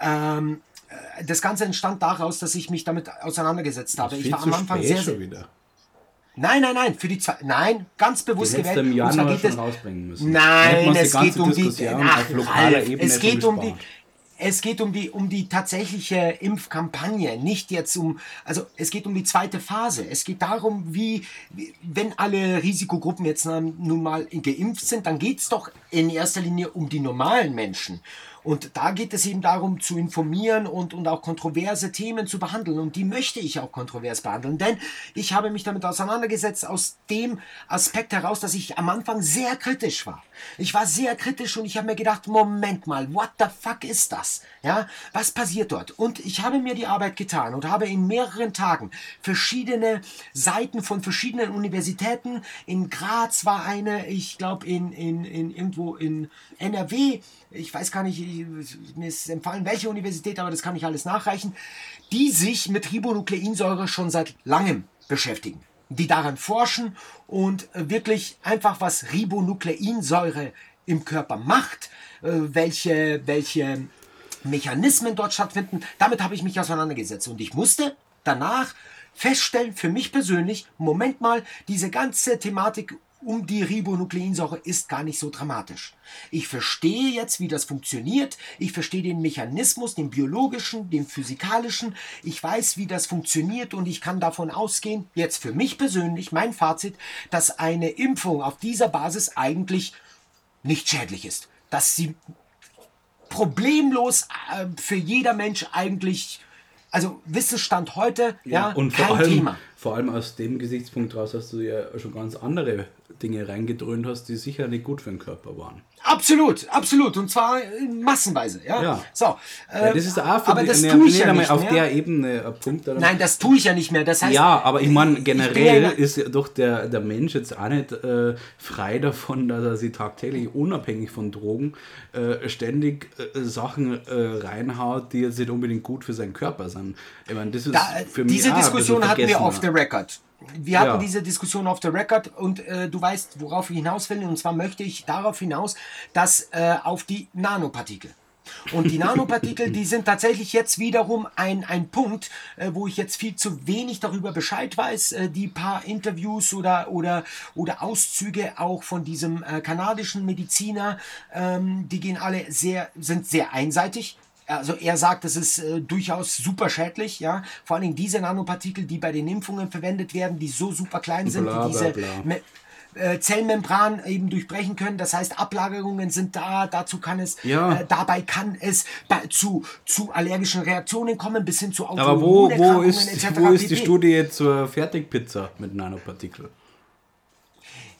Ähm, äh, das Ganze entstand daraus, dass ich mich damit auseinandergesetzt habe. Ich war am Anfang sehr, schon wieder. Nein, nein, nein, für die zwei. Nein, ganz bewusst hättest gewählt. im Und zwar Januar geht es- rausbringen müssen. Nein, die es geht um die. Diskussion Ach, auf lokaler Ralf, es geht um die. Es geht um die, um die tatsächliche Impfkampagne, nicht jetzt um, also es geht um die zweite Phase. Es geht darum, wie, wenn alle Risikogruppen jetzt nun mal geimpft sind, dann geht es doch in erster Linie um die normalen Menschen. Und da geht es eben darum, zu informieren und, und auch kontroverse Themen zu behandeln. Und die möchte ich auch kontrovers behandeln. Denn ich habe mich damit auseinandergesetzt aus dem Aspekt heraus, dass ich am Anfang sehr kritisch war. Ich war sehr kritisch und ich habe mir gedacht, Moment mal, what the fuck ist das? Ja, was passiert dort? Und ich habe mir die Arbeit getan und habe in mehreren Tagen verschiedene Seiten von verschiedenen Universitäten, in Graz war eine, ich glaube in, in, in irgendwo in NRW, ich weiß gar nicht, ich- mir ist empfallen, welche Universität, aber das kann ich alles nachreichen, die sich mit Ribonukleinsäure schon seit langem beschäftigen. Die daran forschen und wirklich einfach, was Ribonukleinsäure im Körper macht, äh, welche, welche Mechanismen dort stattfinden, damit habe ich mich auseinandergesetzt. Und ich musste danach feststellen, für mich persönlich, Moment mal, diese ganze Thematik um die Ribonukleinsäure ist gar nicht so dramatisch. Ich verstehe jetzt, wie das funktioniert. Ich verstehe den Mechanismus, den biologischen, den physikalischen. Ich weiß, wie das funktioniert und ich kann davon ausgehen, jetzt für mich persönlich, mein Fazit, dass eine Impfung auf dieser Basis eigentlich nicht schädlich ist. Dass sie problemlos äh, für jeder Mensch eigentlich, also Wissensstand heute, ja, und kein vor allem, Thema. vor allem aus dem Gesichtspunkt raus, dass du ja schon ganz andere Dinge reingedröhnt hast, die sicher nicht gut für den Körper waren. Absolut, absolut. Und zwar massenweise. Ja. Ja. So. Ja, äh, das ist auch für aber die- das ne, tue ich ja nicht auf mehr. der Ebene ein Punkt. oder? Nein, das tue ich ja nicht mehr. Das heißt, Ja, aber ich meine, ich generell in- ist ja doch der, der Mensch jetzt auch nicht äh, frei davon, dass er sich tagtäglich unabhängig von Drogen äh, ständig äh, Sachen äh, reinhaut, die jetzt nicht unbedingt gut für seinen Körper sind. Ich meine, das ist Da, für mich diese Diskussion hatten wir off ja. the record. Wir hatten Ja. diese Diskussion off the record und äh, du weißt, worauf ich hinaus will. Und zwar möchte ich darauf hinaus, dass äh, auf die Nanopartikel. Und die Nanopartikel, die sind tatsächlich jetzt wiederum ein, ein Punkt, äh, wo ich jetzt viel zu wenig darüber Bescheid weiß. Äh, die paar Interviews oder, oder, oder Auszüge auch von diesem äh, kanadischen Mediziner, ähm, die gehen alle sehr, sind sehr einseitig. Also er sagt, das ist äh, durchaus super schädlich, ja. Vor allen Dingen diese Nanopartikel, die bei den Impfungen verwendet werden, die so super klein sind, Bla, die bla, diese bla. Me äh, Zellmembran eben durchbrechen können. Das heißt, Ablagerungen sind da. Dazu kann es, Ja. äh, dabei kann es bei, zu, zu allergischen Reaktionen kommen, bis hin zu Aber wo, wo, Autoimmunerkrankungen ist, wo ist die. Studie zur Fertigpizza mit Nanopartikel?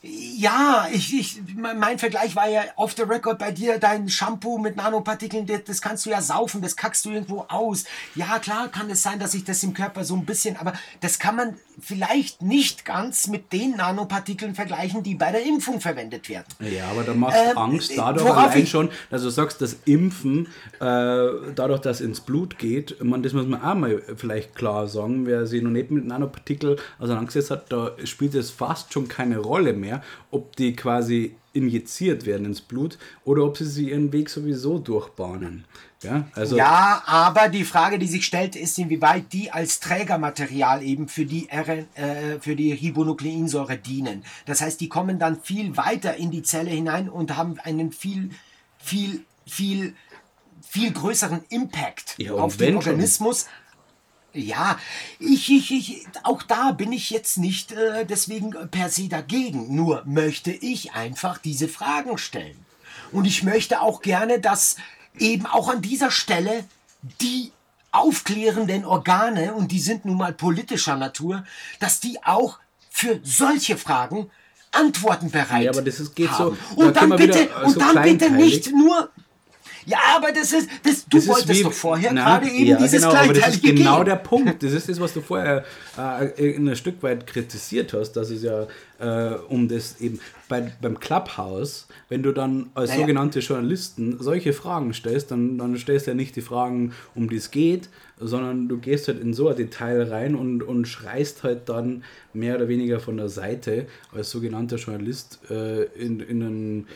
Ja, ich, ich, mein Vergleich war ja off the record bei dir, dein Shampoo mit Nanopartikeln, das, das kannst du ja saufen, das kackst du irgendwo aus. Ja, klar kann es sein, dass sich das im Körper so ein bisschen, aber das kann man vielleicht nicht ganz mit den Nanopartikeln vergleichen, die bei der Impfung verwendet werden. Ja, aber da machst Ähm, Angst äh, dadurch allein ich- schon, dass du sagst, das Impfen, äh, dadurch, dass ins Blut geht, man, das muss man auch mal vielleicht klar sagen, wer sich noch nicht mit Nanopartikel auseinandergesetzt hat, da spielt es fast schon keine Rolle mehr, ob die quasi injiziert werden ins Blut oder ob sie sich ihren Weg sowieso durchbahnen. Ja, also Ja, aber die Frage, die sich stellt, ist, inwieweit die als Trägermaterial eben für die, RN, äh, für die Ribonukleinsäure dienen. Das heißt, die kommen dann viel weiter in die Zelle hinein und haben einen viel, viel, viel, viel größeren Impact Ja, auf den schon. Ja, ich, ich, ich, auch da bin ich jetzt nicht äh, deswegen per se dagegen. Nur möchte ich einfach diese Fragen stellen. Und ich möchte auch gerne, dass eben auch an dieser Stelle die aufklärenden Organe, und die sind nun mal politischer Natur, dass die auch für solche Fragen Antworten bereit Ja, aber das ist- geht so- haben. da Und dann bitte, äh, und so dann bitte nicht nur. Ja, aber das ist, das, du Das ist wolltest wie- doch vorher Na, gerade eben ja, dieses genau, aber das ist genau gehen. der Punkt. Das ist das, was du vorher äh, in ein Stück weit kritisiert hast, dass es ja äh, um das eben bei, beim Clubhouse, wenn du dann als Naja. sogenannte Journalisten solche Fragen stellst, dann, dann stellst du ja nicht die Fragen, um die es geht, sondern du gehst halt in so ein Detail rein und, und schreist halt dann mehr oder weniger von der Seite als sogenannter Journalist äh, in, in einen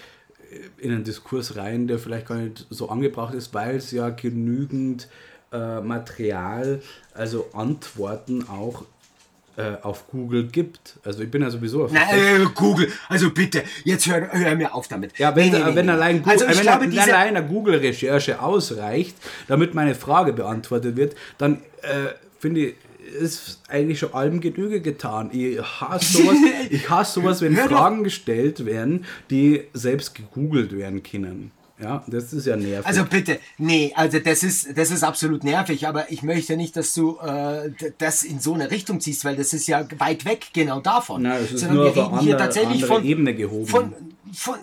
in einen Diskurs rein, der vielleicht gar nicht so angebracht ist, weil es ja genügend äh, Material, also Antworten auch äh, auf Google gibt. Also ich bin ja sowieso auf Na, äh, Google, also bitte, jetzt hör, hör mir auf damit. ja, wenn, Nee, wenn nee. allein, Google, also ich wenn glaube, allein eine Google-Recherche ausreicht, damit meine Frage beantwortet wird, dann äh, finde ich, ist eigentlich schon allem Genüge getan. Ich hasse sowas, ich hasse sowas wenn Fragen gestellt werden, die selbst gegoogelt werden können. Ja, das ist ja nervig. Also bitte, nee, also das ist, das ist absolut nervig, aber ich möchte nicht, dass du äh, das in so eine Richtung ziehst, weil das ist ja weit weg genau davon. Nein, es ist Sondern nur wir reden hier andere- tatsächlich andere von, Ebene gehoben. Von, von,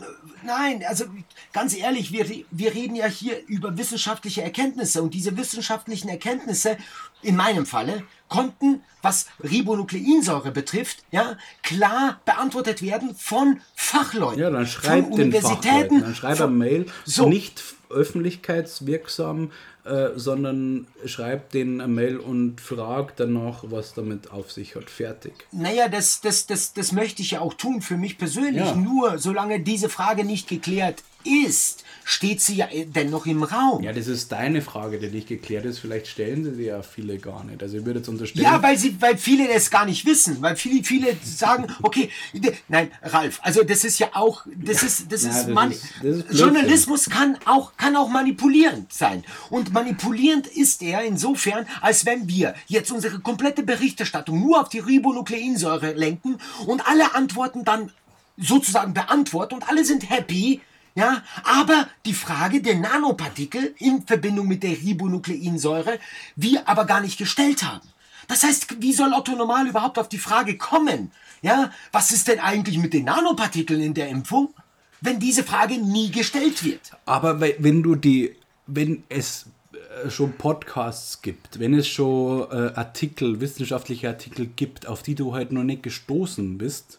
nein, also ganz ehrlich, wir, wir reden ja hier über wissenschaftliche Erkenntnisse und diese wissenschaftlichen Erkenntnisse, in meinem Falle, konnten, was Ribonukleinsäure betrifft, ja, klar beantwortet werden von Fachleuten. Ja, dann von schreibt den Fachleuten, dann schreibt eine Mail, So. nicht öffentlichkeitswirksam, äh, sondern schreibt den eine Mail und fragt danach, was damit auf sich hat. Fertig. Naja, das, das, das, das möchte ich ja auch tun für mich persönlich. Ja. Nur solange diese Frage nicht geklärt ist, steht sie ja dennoch im Raum. Ja, das ist deine Frage, die nicht geklärt ist. Vielleicht stellen sie die ja viele gar nicht. Also ich würde jetzt unterstellen, Ja, weil sie, weil viele das gar nicht wissen, weil viele, viele sagen, okay, nein, Ralf, also das ist ja auch, das ist, das Ja, ist, das mani- ist- das ist. Journalismus kann auch, kann auch manipulierend sein. Und manipulierend ist er insofern, als wenn wir jetzt unsere komplette Berichterstattung nur auf die Ribonukleinsäure lenken und alle Antworten dann sozusagen beantworten und alle sind happy, ja, aber die Frage der Nanopartikel in Verbindung mit der Ribonukleinsäure wir aber gar nicht gestellt haben. Das heißt, wie soll Otto Normal überhaupt auf die Frage kommen? Ja, was ist denn eigentlich mit den Nanopartikeln in der Impfung? wenn diese Frage nie gestellt wird. Aber we- wenn du die, wenn es äh, schon Podcasts gibt, wenn es schon äh, Artikel, wissenschaftliche Artikel gibt, auf die du halt noch nicht gestoßen bist,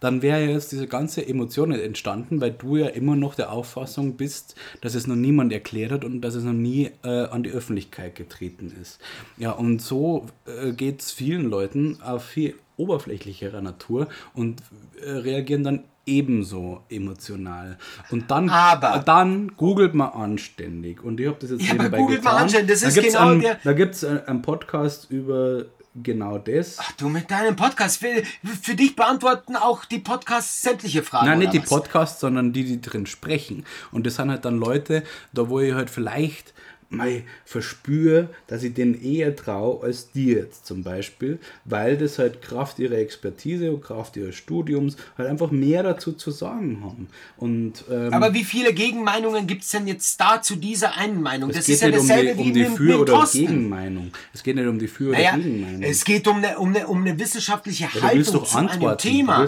dann wäre jetzt diese ganze Emotion nicht entstanden, weil du ja immer noch der Auffassung bist, dass es noch niemand erklärt hat und dass es noch nie äh, an die Öffentlichkeit getreten ist. Ja, und so äh, geht es vielen Leuten auf viel oberflächlicherer Natur und äh, reagieren dann ebenso emotional. Und dann, Aber- dann googelt man anständig. Und ich habe das jetzt Ja, nebenbei googelt man getan. anständig, das da ist gibt's genau einen, der- Da gibt es einen Podcast über genau das. Ach, du mit deinem Podcast, für, für dich beantworten auch die Podcasts sämtliche Fragen. Nein, nicht die was? Podcasts, sondern die, die drin sprechen. Und das sind halt dann Leute, da wo ich halt vielleicht mal verspüre, dass ich denen eher traue als dir jetzt zum Beispiel, weil das halt Kraft ihrer Expertise und Kraft ihres Studiums halt einfach mehr dazu zu sagen haben. Und ähm, Aber wie viele Gegenmeinungen gibt es denn jetzt da zu dieser einen Meinung? es das geht ist ja nicht um dasselbe die, wie um die Für- oder. Gegenmeinung. Es geht nicht um die Für- Naja, oder Gegenmeinung. es geht um eine, um eine, um eine wissenschaftliche du Haltung zu einem Thema.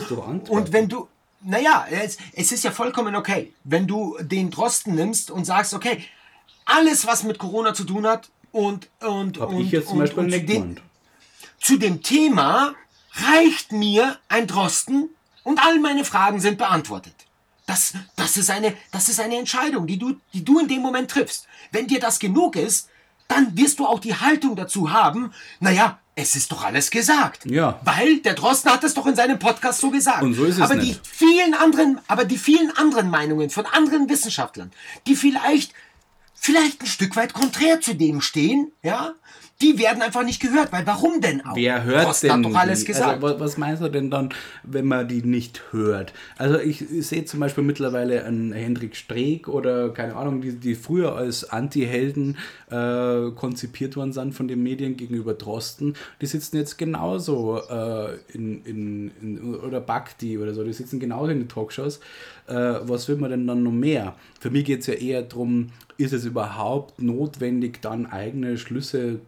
Und wenn du, naja, es, es ist ja vollkommen okay, wenn du den Drosten nimmst und sagst, okay, alles, was mit Corona zu tun hat und und Hab und, ich jetzt zum und, Beispiel und zu, dem, zu dem Thema reicht mir ein Drosten und all meine Fragen sind beantwortet. Das, das, ist eine, das ist eine Entscheidung, die du, die du in dem Moment triffst. Wenn dir das genug ist, dann wirst du auch die Haltung dazu haben, naja, es ist doch alles gesagt. Ja. Weil der Drosten hat es doch in seinem Podcast so gesagt. Und so ist es aber nicht. die vielen anderen, aber die vielen anderen Meinungen von anderen Wissenschaftlern, die vielleicht vielleicht ein Stück weit konträr zu dem stehen, ja, die werden einfach nicht gehört, weil warum denn auch? Wer hört Drosten denn hat doch alles die? gesagt. Also, was, was meinst du denn dann, wenn man die nicht hört? Also ich, ich sehe zum Beispiel mittlerweile einen Hendrik Streeck oder keine Ahnung, die, die früher als Anti-Helden äh, konzipiert worden sind von den Medien gegenüber Drosten. Die sitzen jetzt genauso äh, in, in, in, oder Bakti oder so, die sitzen genauso in den Talkshows. Äh, was will man denn dann noch mehr? Für mich geht es ja eher darum, ist es überhaupt notwendig, dann eigene Schlüsse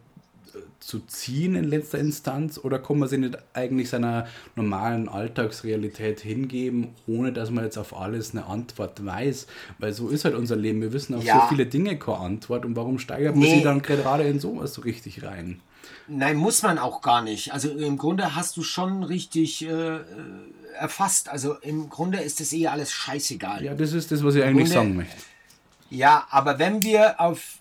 zu ziehen in letzter Instanz oder kann man sich nicht eigentlich seiner normalen Alltagsrealität hingeben, ohne dass man jetzt auf alles eine Antwort weiß? Weil so ist halt unser Leben. Wir wissen auf Ja. so viele Dinge keine Antwort und warum steigert man Nee. sich dann gerade in sowas so richtig rein? Nein, muss man auch gar nicht. Also im Grunde hast du schon richtig äh, äh, erfasst. Also im Grunde ist es eher alles scheißegal. Ja, das ist das, was ich eigentlich Grunde- sagen möchte. Ja, aber wenn wir auf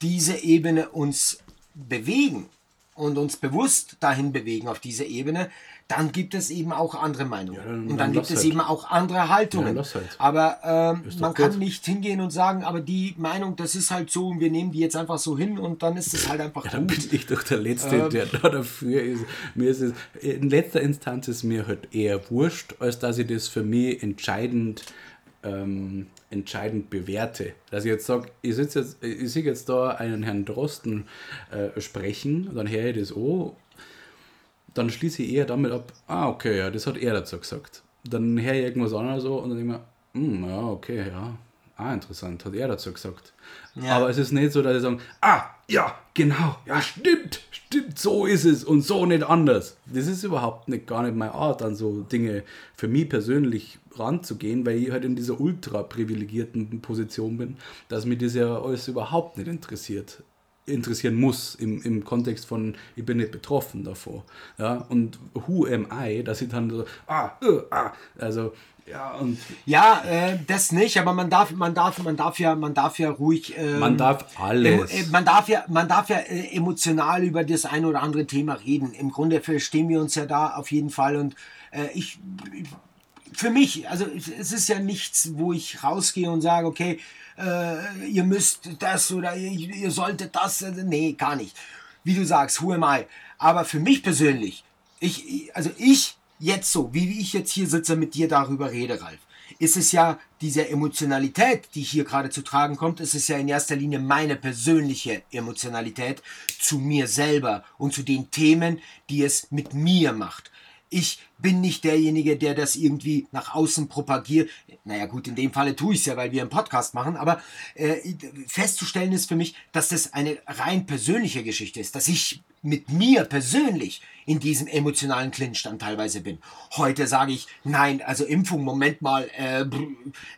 diese Ebene uns bewegen und uns bewusst dahin bewegen auf diese Ebene, dann gibt es eben auch andere Meinungen. dann- und dann dann gibt es halt. eben auch andere Haltungen. Ja, halt. Aber ähm, man kann gut. nicht hingehen und sagen, aber die Meinung, das ist halt so und wir nehmen die jetzt einfach so hin und dann ist es halt einfach Dann gut. bin ich doch der Letzte, Ähm. der da dafür ist. Mir ist es, in letzter Instanz ist mir halt eher wurscht, als dass ich das für mich entscheidend, ähm, entscheidend bewerte. Dass ich jetzt sage, ich, sitz jetzt, ich sehe jetzt da einen Herrn Drosten äh, sprechen, dann höre ich das an, dann schließe ich eher damit ab, ah, okay, ja, das hat er dazu gesagt. Dann höre ich irgendwas anderes so und dann denke ich mir, hm, ja, okay, ja, ah, interessant, hat er dazu gesagt. Ja. Aber es ist nicht so, dass ich sage, ah, ja, genau, ja, stimmt, stimmt, so ist es und so nicht anders. Das ist überhaupt nicht gar nicht meine Art, an so Dinge für mich persönlich ranzugehen, weil ich halt in dieser ultra privilegierten Position bin, dass mich das ja alles überhaupt nicht interessiert interessieren muss im, im Kontext von, ich bin nicht betroffen davor. Ja, und who am I, dass ich dann so, ah, äh, ah, also, ja, und Ja, äh, das nicht, aber man darf, man darf, man darf ja, man darf ja ruhig. ähm, man darf alles. Äh, Man darf ja, man darf ja äh, emotional über das ein oder andere Thema reden. Im Grunde verstehen wir uns ja da auf jeden Fall und äh, ich, für mich, also es ist ja nichts, wo ich rausgehe und sage, okay, äh, ihr müsst das oder ihr, ihr solltet das. äh, Nee, gar nicht. Wie du sagst, who am I? Aber für mich persönlich, ich, also ich jetzt so, wie ich jetzt hier sitze mit dir darüber rede, Ralf, ist es ja diese Emotionalität, die hier gerade zu tragen kommt, ist es ja in erster Linie meine persönliche Emotionalität zu mir selber und zu den Themen, die es mit mir macht. Ich bin nicht derjenige, der das irgendwie nach außen propagiert. Naja gut, in dem Falle tue ich es ja, weil wir einen Podcast machen, aber äh, festzustellen ist für mich, dass das eine rein persönliche Geschichte ist, dass ich mit mir persönlich in diesem emotionalen Clinch dann teilweise bin. Heute sage ich, nein, also Impfung, Moment mal, äh,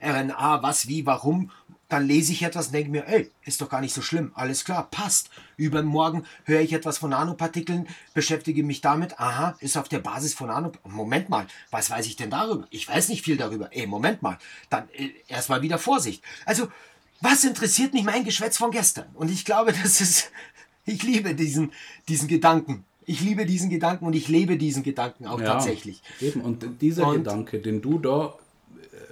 RNA, was, wie, warum dann lese ich etwas und denke mir, ey, ist doch gar nicht so schlimm, alles klar, passt. Übermorgen höre ich etwas von Nanopartikeln, beschäftige mich damit, aha, ist auf der Basis von Nanopartikeln. Moment mal, was weiß ich denn darüber? Ich weiß nicht viel darüber. Ey, Moment mal, dann äh, erstmal wieder Vorsicht. Also, was interessiert mich mein Geschwätz von gestern? Und ich glaube, das ist, ich liebe diesen, diesen Gedanken. Ich liebe diesen Gedanken und ich lebe diesen Gedanken auch ja, tatsächlich. Eben, und dieser und Gedanke, den du da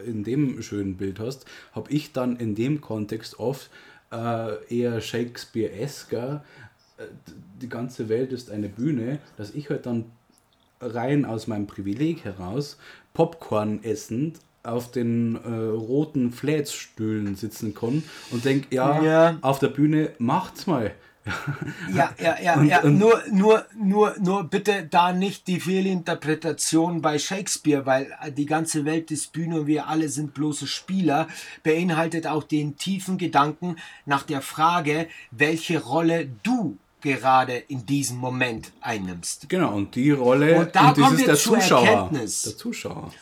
in dem schönen Bild hast, habe ich dann in dem Kontext oft äh, eher Shakespeare-esker, äh, die ganze Welt ist eine Bühne, dass ich halt dann rein aus meinem Privileg heraus Popcorn essend auf den äh, roten Flätzstühlen sitzen kann und denke, ja, ja, auf der Bühne macht's mal. Ja, ja, ja, und, ja. Und nur, nur, nur, nur bitte da nicht die Fehlinterpretation bei Shakespeare, weil die ganze Welt ist Bühne und wir alle sind bloße Spieler, beinhaltet auch den tiefen Gedanken nach der Frage, welche Rolle du gerade in diesem Moment einnimmst. Genau, und die Rolle, und da und wir der zur Zuschauer, Erkenntnis. Der Zuschauer.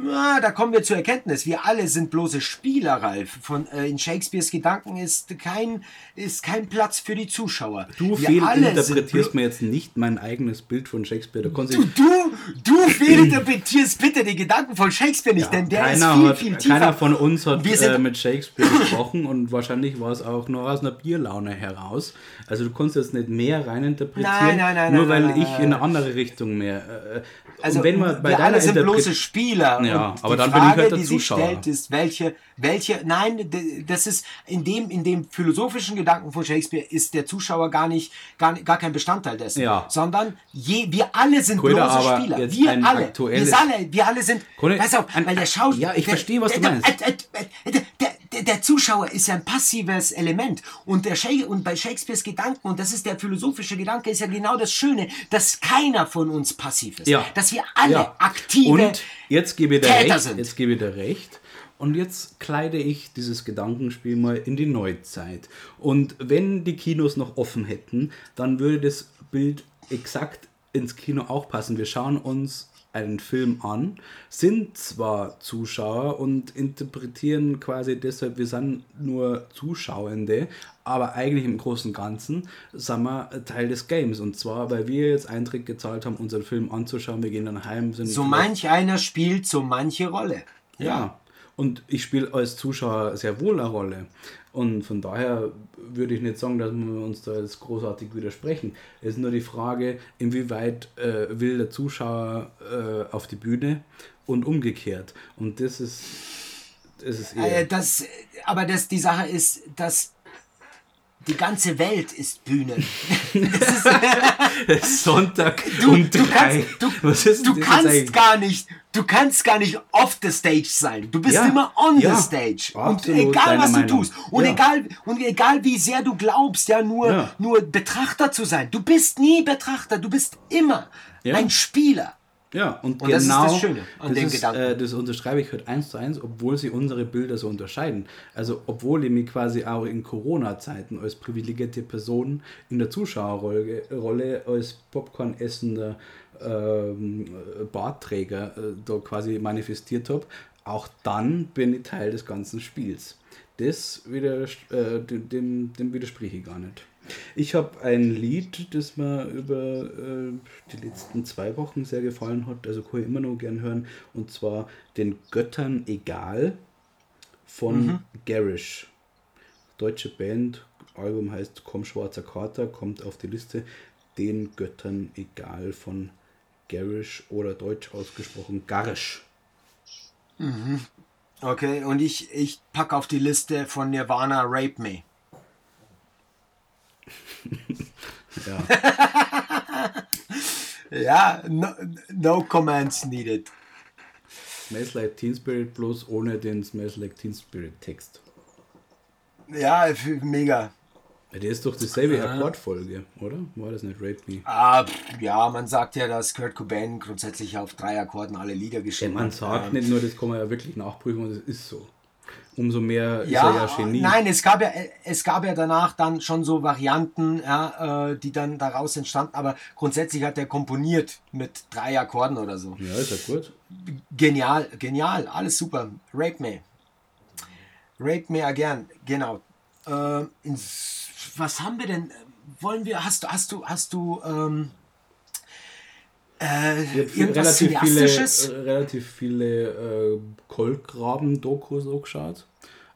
Na, da kommen wir zur Erkenntnis. Wir alle sind bloße Spieler, Ralf. Von, äh, in Shakespeares Gedanken ist kein, ist kein Platz für die Zuschauer. Du fehlinterpretierst mir jetzt nicht mein eigenes Bild von Shakespeare. Da du, du, du fehlinterpretierst bitte die Gedanken von Shakespeare nicht, ja, denn der ist viel, hat, viel tiefer. Keiner von uns hat äh, mit Shakespeare gesprochen und wahrscheinlich war es auch nur aus einer Bierlaune heraus. Also du kannst jetzt nicht mehr reininterpretieren, nein, nein, nein, nur weil ich in eine andere Richtung mehr... Äh, also wenn man bei wir alle sind bloße Spieler. Ja, aber dann Frage, bin ich halt der die Zuschauer. sich stellt, ist, welche, welche, nein, das ist in dem, in dem philosophischen Gedanken von Shakespeare ist der Zuschauer gar nicht, gar, gar kein Bestandteil dessen, ja. sondern je, wir alle sind Cool, bloße Spieler. Wir alle, wir alle, wir alle sind, Cool, pass auf, weil der Schauspieler, ja, ich verstehe, was du meinst. Der, der, der, der, Zuschauer ist ja ein passives Element und der und bei Shakespeares Gedanken und das ist der philosophische Gedanke ist ja genau das Schöne, dass keiner von uns passiv ist, ja. dass wir alle ja. aktive und jetzt gebe ich dir recht, sind. jetzt gebe ich dir recht. Und jetzt kleide ich dieses Gedankenspiel mal in die Neuzeit. Und wenn die Kinos noch offen hätten, dann würde das Bild exakt ins Kino auch passen. Wir schauen uns einen Film an, sind zwar Zuschauer und interpretieren quasi deshalb, wir sind nur Zuschauende, aber eigentlich im Großen und Ganzen sind wir Teil des Games. Und zwar, weil wir jetzt Eintritt gezahlt haben, unseren Film anzuschauen, wir gehen dann heim. Sind so manch einer spielt so manche Rolle. Ja. ja. Und ich spiele als Zuschauer sehr wohl eine Rolle. Und von daher würde ich nicht sagen, dass wir uns da jetzt großartig widersprechen. Es ist nur die Frage, inwieweit äh, will der Zuschauer äh, auf die Bühne und umgekehrt. Und das ist, das ist eher. Äh, das, aber das, die Sache ist, dass die ganze Welt ist Bühne. ist Sonntag du, um du drei. Kannst, du, du kannst gar nicht, du kannst gar nicht off the stage sein. Du bist ja, immer on ja, the stage. Und egal was du Meinung. tust und ja. egal und egal wie sehr du glaubst, ja nur nur Betrachter zu sein. Du bist nie Betrachter. Du bist immer ein Spieler. Ja, und, und genau das ist das Schöne an das dem ist, Gedanken. Äh, das unterschreibe ich halt eins zu eins, obwohl sie unsere Bilder so unterscheiden. Also, obwohl ich mich quasi auch in Corona-Zeiten als privilegierte Person in der Zuschauerrolle Rolle als Popcorn-essender ähm, Bartträger äh, da quasi manifestiert habe, auch dann bin ich Teil des ganzen Spiels. Das wieder, äh, dem, dem widerspreche ich gar nicht. Ich habe ein Lied, das mir über äh, die letzten zwei Wochen sehr gefallen hat, also kann ich immer noch gern hören, und zwar Den Göttern egal von mhm. Garish. Deutsche Band, Album heißt Komm Schwarzer Kater, kommt auf die Liste. Den Göttern egal von Garish oder deutsch ausgesprochen Garish. Mhm. Okay, und ich, ich packe auf die Liste von Nirvana Rape Me. Ja. ja, no, no comments needed. Smells Like Teen Spirit bloß ohne den Smells Like Teen Spirit Text. Ja, mega. Ja, der ist doch dieselbe Akkordfolge, oder? War das nicht Rape Me? Ah, ja, man sagt ja, dass Kurt Cobain grundsätzlich auf drei Akkorden alle Lieder geschrieben Man hat. sagt Ähm, nicht nur, das kann man ja wirklich nachprüfen und das ist so. Umso mehr ist Ja, er ja Genie. nein, es gab ja, es gab ja danach dann schon so Varianten, ja, äh, die dann daraus entstanden, aber grundsätzlich hat er komponiert mit drei Akkorden oder so. Ja, ist ja gut. Genial, genial, alles super. Rape Me. Rape Me again, genau. Äh, was haben wir denn? Wollen wir, hast du, hast du, hast du, ähm, äh, Ich habe irgendwas relativ viele, äh, relativ viele äh, Kolkraben-Dokus auch geschaut.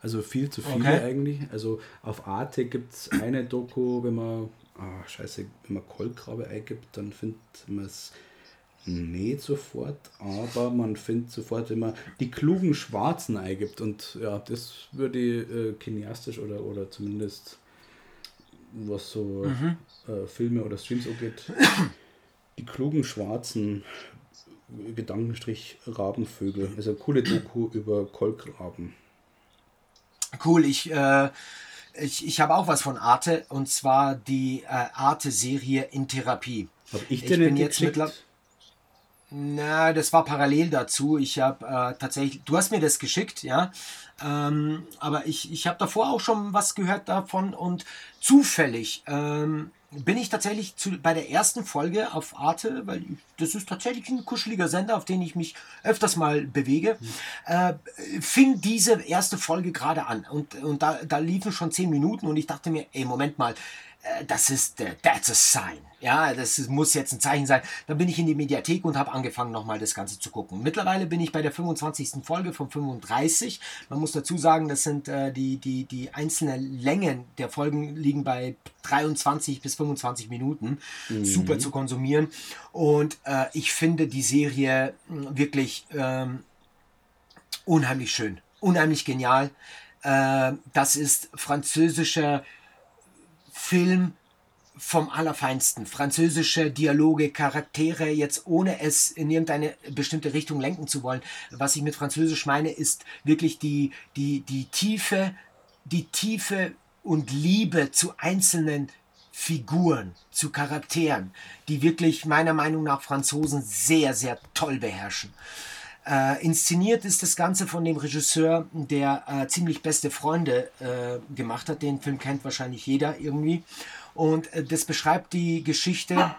Also viel zu viele Okay. eigentlich. Also auf Arte gibt es eine Doku, wenn man, ah, scheiße, wenn man Kolkrabe eingibt, dann findet man es nicht sofort, aber man findet sofort, wenn man die klugen Schwarzen eingibt. Und ja, das würde ich äh, kineastisch oder, oder zumindest was so Mhm. äh, Filme oder Streams angeht, die klugen Schwarzen Gedankenstrich Rabenvögel. Also eine coole Doku über Kolkraben. Cool, ich, äh, ich, ich habe auch was von Arte und zwar die äh, Arte-Serie in Therapie. Habe ich Ich dir bin jetzt geschickt? mittler- Na, das war parallel dazu. Ich habe äh, tatsächlich, du hast mir das geschickt, ja. Ähm, aber ich, ich habe davor auch schon was gehört davon und zufällig ähm, bin ich tatsächlich zu, bei der ersten Folge auf Arte, weil das ist tatsächlich ein kuscheliger Sender, auf den ich mich öfters mal bewege, äh, fing diese erste Folge gerade an. Und, und da, da liefen schon zehn Minuten und ich dachte mir, ey, Moment mal, das ist, äh, that's a sign. Ja, das muss jetzt ein Zeichen sein. Dann bin ich in die Mediathek und habe angefangen, nochmal das Ganze zu gucken. Mittlerweile bin ich bei der 25. Folge von 35. Man muss dazu sagen, das sind äh, die, die, die einzelnen Längen der Folgen liegen bei 23 bis 25 Minuten. Super zu konsumieren. Und äh, ich finde die Serie mh, wirklich ähm, unheimlich schön, unheimlich genial. Äh, das ist französischer Film vom Allerfeinsten. Französische Dialoge, Charaktere, jetzt ohne es in irgendeine bestimmte Richtung lenken zu wollen. Was ich mit Französisch meine, ist wirklich die, die, die Tiefe, die Tiefe und Liebe zu einzelnen Figuren, zu Charakteren, die wirklich meiner Meinung nach Franzosen sehr, sehr toll beherrschen. Äh, inszeniert ist das Ganze von dem Regisseur, der äh, ziemlich beste Freunde äh, gemacht hat. Den Film kennt wahrscheinlich jeder irgendwie. Und äh, das beschreibt die Geschichte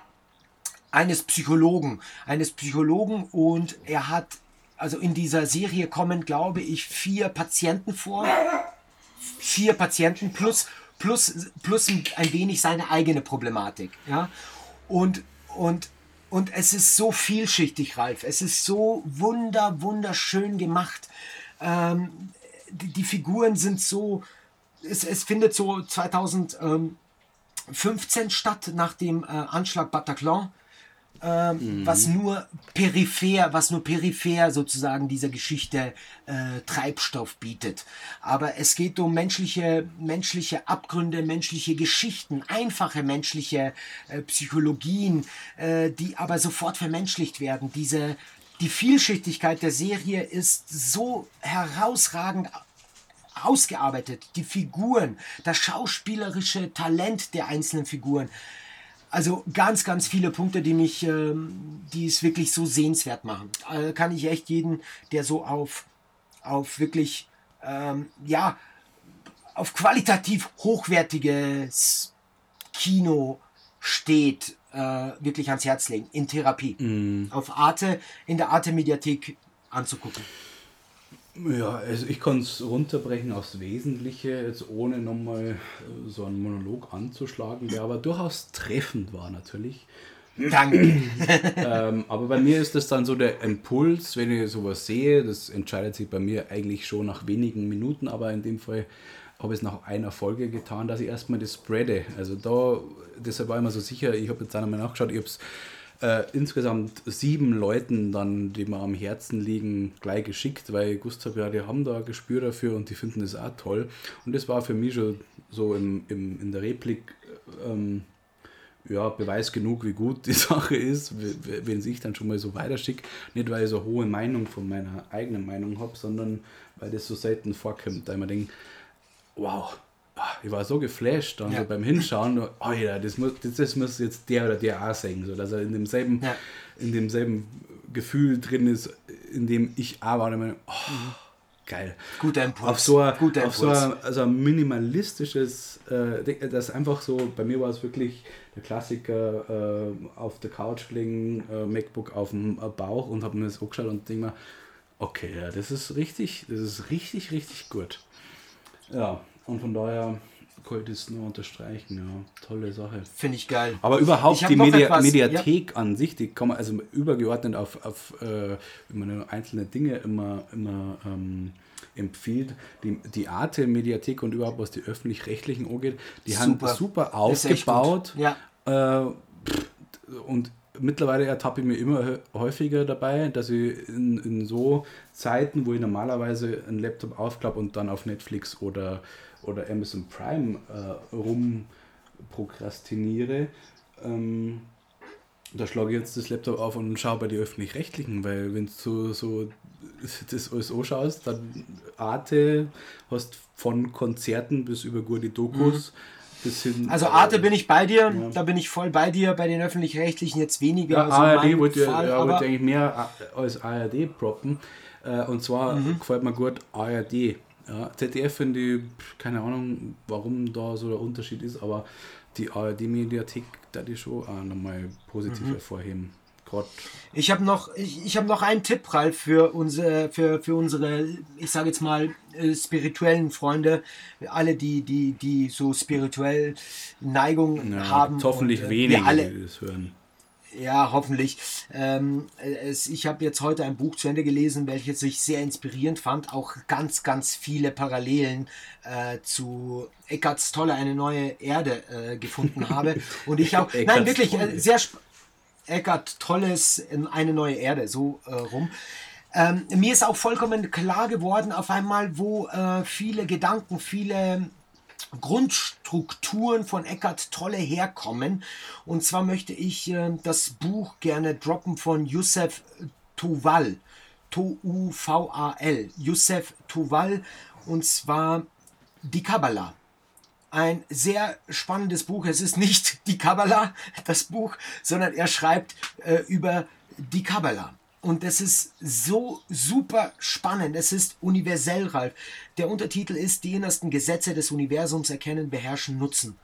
eines Psychologen. Eines Psychologen und er hat, also in dieser Serie kommen, glaube ich, vier Patienten vor. Vier Patienten plus, plus, plus ein wenig seine eigene Problematik. Ja? Und, und und es ist so vielschichtig, Ralf. Es ist so wunder, wunderschön gemacht. Ähm, die, die Figuren sind so. Es, es findet so 2015 statt, nach dem äh, Anschlag Bataclan. Ähm, was nur peripher, was nur peripher sozusagen dieser Geschichte äh, Treibstoff bietet. Aber es geht um menschliche, menschliche Abgründe, menschliche Geschichten, einfache menschliche äh, Psychologien, äh, die aber sofort vermenschlicht werden. Diese, die Vielschichtigkeit der Serie ist so herausragend ausgearbeitet. Die Figuren, das schauspielerische Talent der einzelnen Figuren. Also ganz, ganz viele Punkte, die mich, ähm, die es wirklich so sehenswert machen. Äh, kann ich echt jeden, der so auf, auf wirklich, ähm, ja, auf qualitativ hochwertiges Kino steht, äh, wirklich ans Herz legen. In Therapie. Auf Arte, in der Arte-Mediathek anzugucken. Ja, also ich kann es runterbrechen aufs Wesentliche, jetzt ohne nochmal äh, so einen Monolog anzuschlagen, der aber durchaus treffend war natürlich. Danke. ähm, aber bei mir ist das dann so der Impuls, wenn ich sowas sehe, das entscheidet sich bei mir eigentlich schon nach wenigen Minuten, aber in dem Fall habe ich es nach einer Folge getan, dass ich erstmal das spreade. Also da, deshalb war ich mir so sicher, ich habe jetzt nochmal nachgeschaut, ich habe es äh, insgesamt sieben Leuten dann, die mir am Herzen liegen, gleich geschickt, weil habe, ja, die haben da Gespür dafür und die finden das auch toll. Und das war für mich schon so im, im, in der Replik ähm, ja, Beweis genug, wie gut die Sache ist, wenn ich dann schon mal so weiterschicke. Nicht, weil ich so hohe Meinung von meiner eigenen Meinung habe, sondern weil das so selten vorkommt. Da mir denke, wow, ich war so geflasht dann Ja. so beim Hinschauen, oh ja, das muss, das, das muss jetzt der oder der auch singen, so dass er in demselben, Ja. in demselben Gefühl drin ist, in dem ich auch war und meine, oh, geil. Guter Impuls. Auf so ein, Guter auf so ein, also ein minimalistisches, äh, das einfach so, bei mir war es wirklich der Klassiker äh, auf der Couch liegen, äh, MacBook auf dem äh, Bauch und habe mir das angeschaut und denke mir, okay, ja, das ist richtig, das ist richtig, richtig gut. Ja, und von daher kann ich das nur unterstreichen, ja, tolle Sache. Finde ich geil. Aber überhaupt die Media etwas, Mediathek an sich, die kann man also übergeordnet auf, auf äh, man einzelne Dinge immer, immer ähm, empfiehlt. Die, die Arte Mediathek und überhaupt was die öffentlich-rechtlichen angeht, die haben Super. super echt aufgebaut. gut. Ja. Äh, und mittlerweile ertappe ich mir immer hä- häufiger dabei, dass ich in, in so Zeiten, wo ich normalerweise einen Laptop aufklappe und dann auf Netflix oder, oder Amazon Prime äh, rum prokrastiniere, ähm, da schlage ich jetzt das Laptop auf und schaue bei den öffentlich-rechtlichen, weil wenn du so, das alles anschaust, dann Arte hast von Konzerten bis über gute Dokus bis hin. Also Arte äh, bin ich bei dir, da bin ich voll bei dir, bei den öffentlich-rechtlichen jetzt weniger. Ja, so ARD wollte ja, Fall, ja, aber wollte eigentlich mehr A- als ARD proppen. Äh, Und zwar Mhm. gefällt mir gut ARD. Ja, ZDF finde ich, keine Ahnung, warum da so der Unterschied ist, aber die ARD-Mediathek, da die schon auch nochmal positiv Mhm. hervorheben. Gerade ich habe noch, ich, ich hab noch einen Tipp, Ralf, für unsere, für, für unsere, ich sage jetzt mal, äh, spirituellen Freunde, alle, die, die, die so spirituell Neigung ja, haben. hoffentlich und, äh, wenige, alle, die das hören. Ja, hoffentlich. Ähm, es, ich habe jetzt heute ein Buch zu Ende gelesen, welches ich sehr inspirierend fand. Auch ganz, ganz viele Parallelen äh, zu Eckarts Tolle, eine neue Erde äh, gefunden habe. Und ich auch, nein, wirklich, äh, sehr Eckart Tolles, in eine neue Erde, so äh, rum. Ähm, mir ist auch vollkommen klar geworden, auf einmal, wo äh, viele Gedanken, viele Grundstrukturen von Eckart Tolle herkommen. Und zwar möchte ich äh, das Buch gerne droppen von Youssef Tuval. T-U-V-A-L. Youssef Tuval. Und zwar die Kabbalah. Ein sehr spannendes Buch. Es ist nicht die Kabbalah, das Buch, sondern er schreibt äh, über die Kabbalah. Und das ist so super spannend. Es ist universell, Ralf. Der Untertitel ist Die innersten Gesetze des Universums erkennen, beherrschen, nutzen.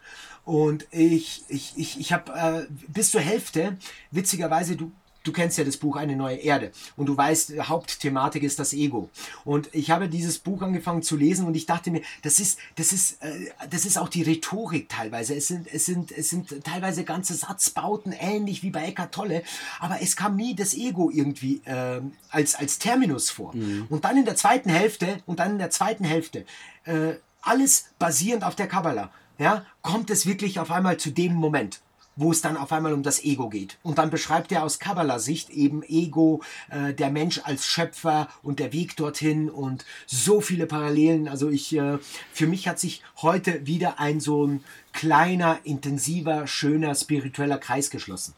Und ich, ich, ich, ich habe äh, bis zur Hälfte, witzigerweise, du, du kennst ja das Buch Eine neue Erde und du weißt, äh, Hauptthematik ist das Ego. Und ich habe dieses Buch angefangen zu lesen und ich dachte mir, das ist, das ist, äh, das ist auch die Rhetorik teilweise. Es sind, es sind, es sind teilweise ganze Satzbauten ähnlich wie bei Eckart Tolle, aber es kam nie das Ego irgendwie ähm, als, als Terminus vor. Und dann in der zweiten Hälfte und dann in der zweiten Hälfte äh, alles basierend auf der Kabbalah, ja, kommt es wirklich auf einmal zu dem Moment wo es dann auf einmal um das Ego geht. Und dann beschreibt er aus Kabbalah-Sicht eben Ego, äh, der Mensch als Schöpfer und der Weg dorthin und so viele Parallelen. Also ich, äh, für mich hat sich heute wieder ein so ein kleiner, intensiver, schöner, spiritueller Kreis geschlossen.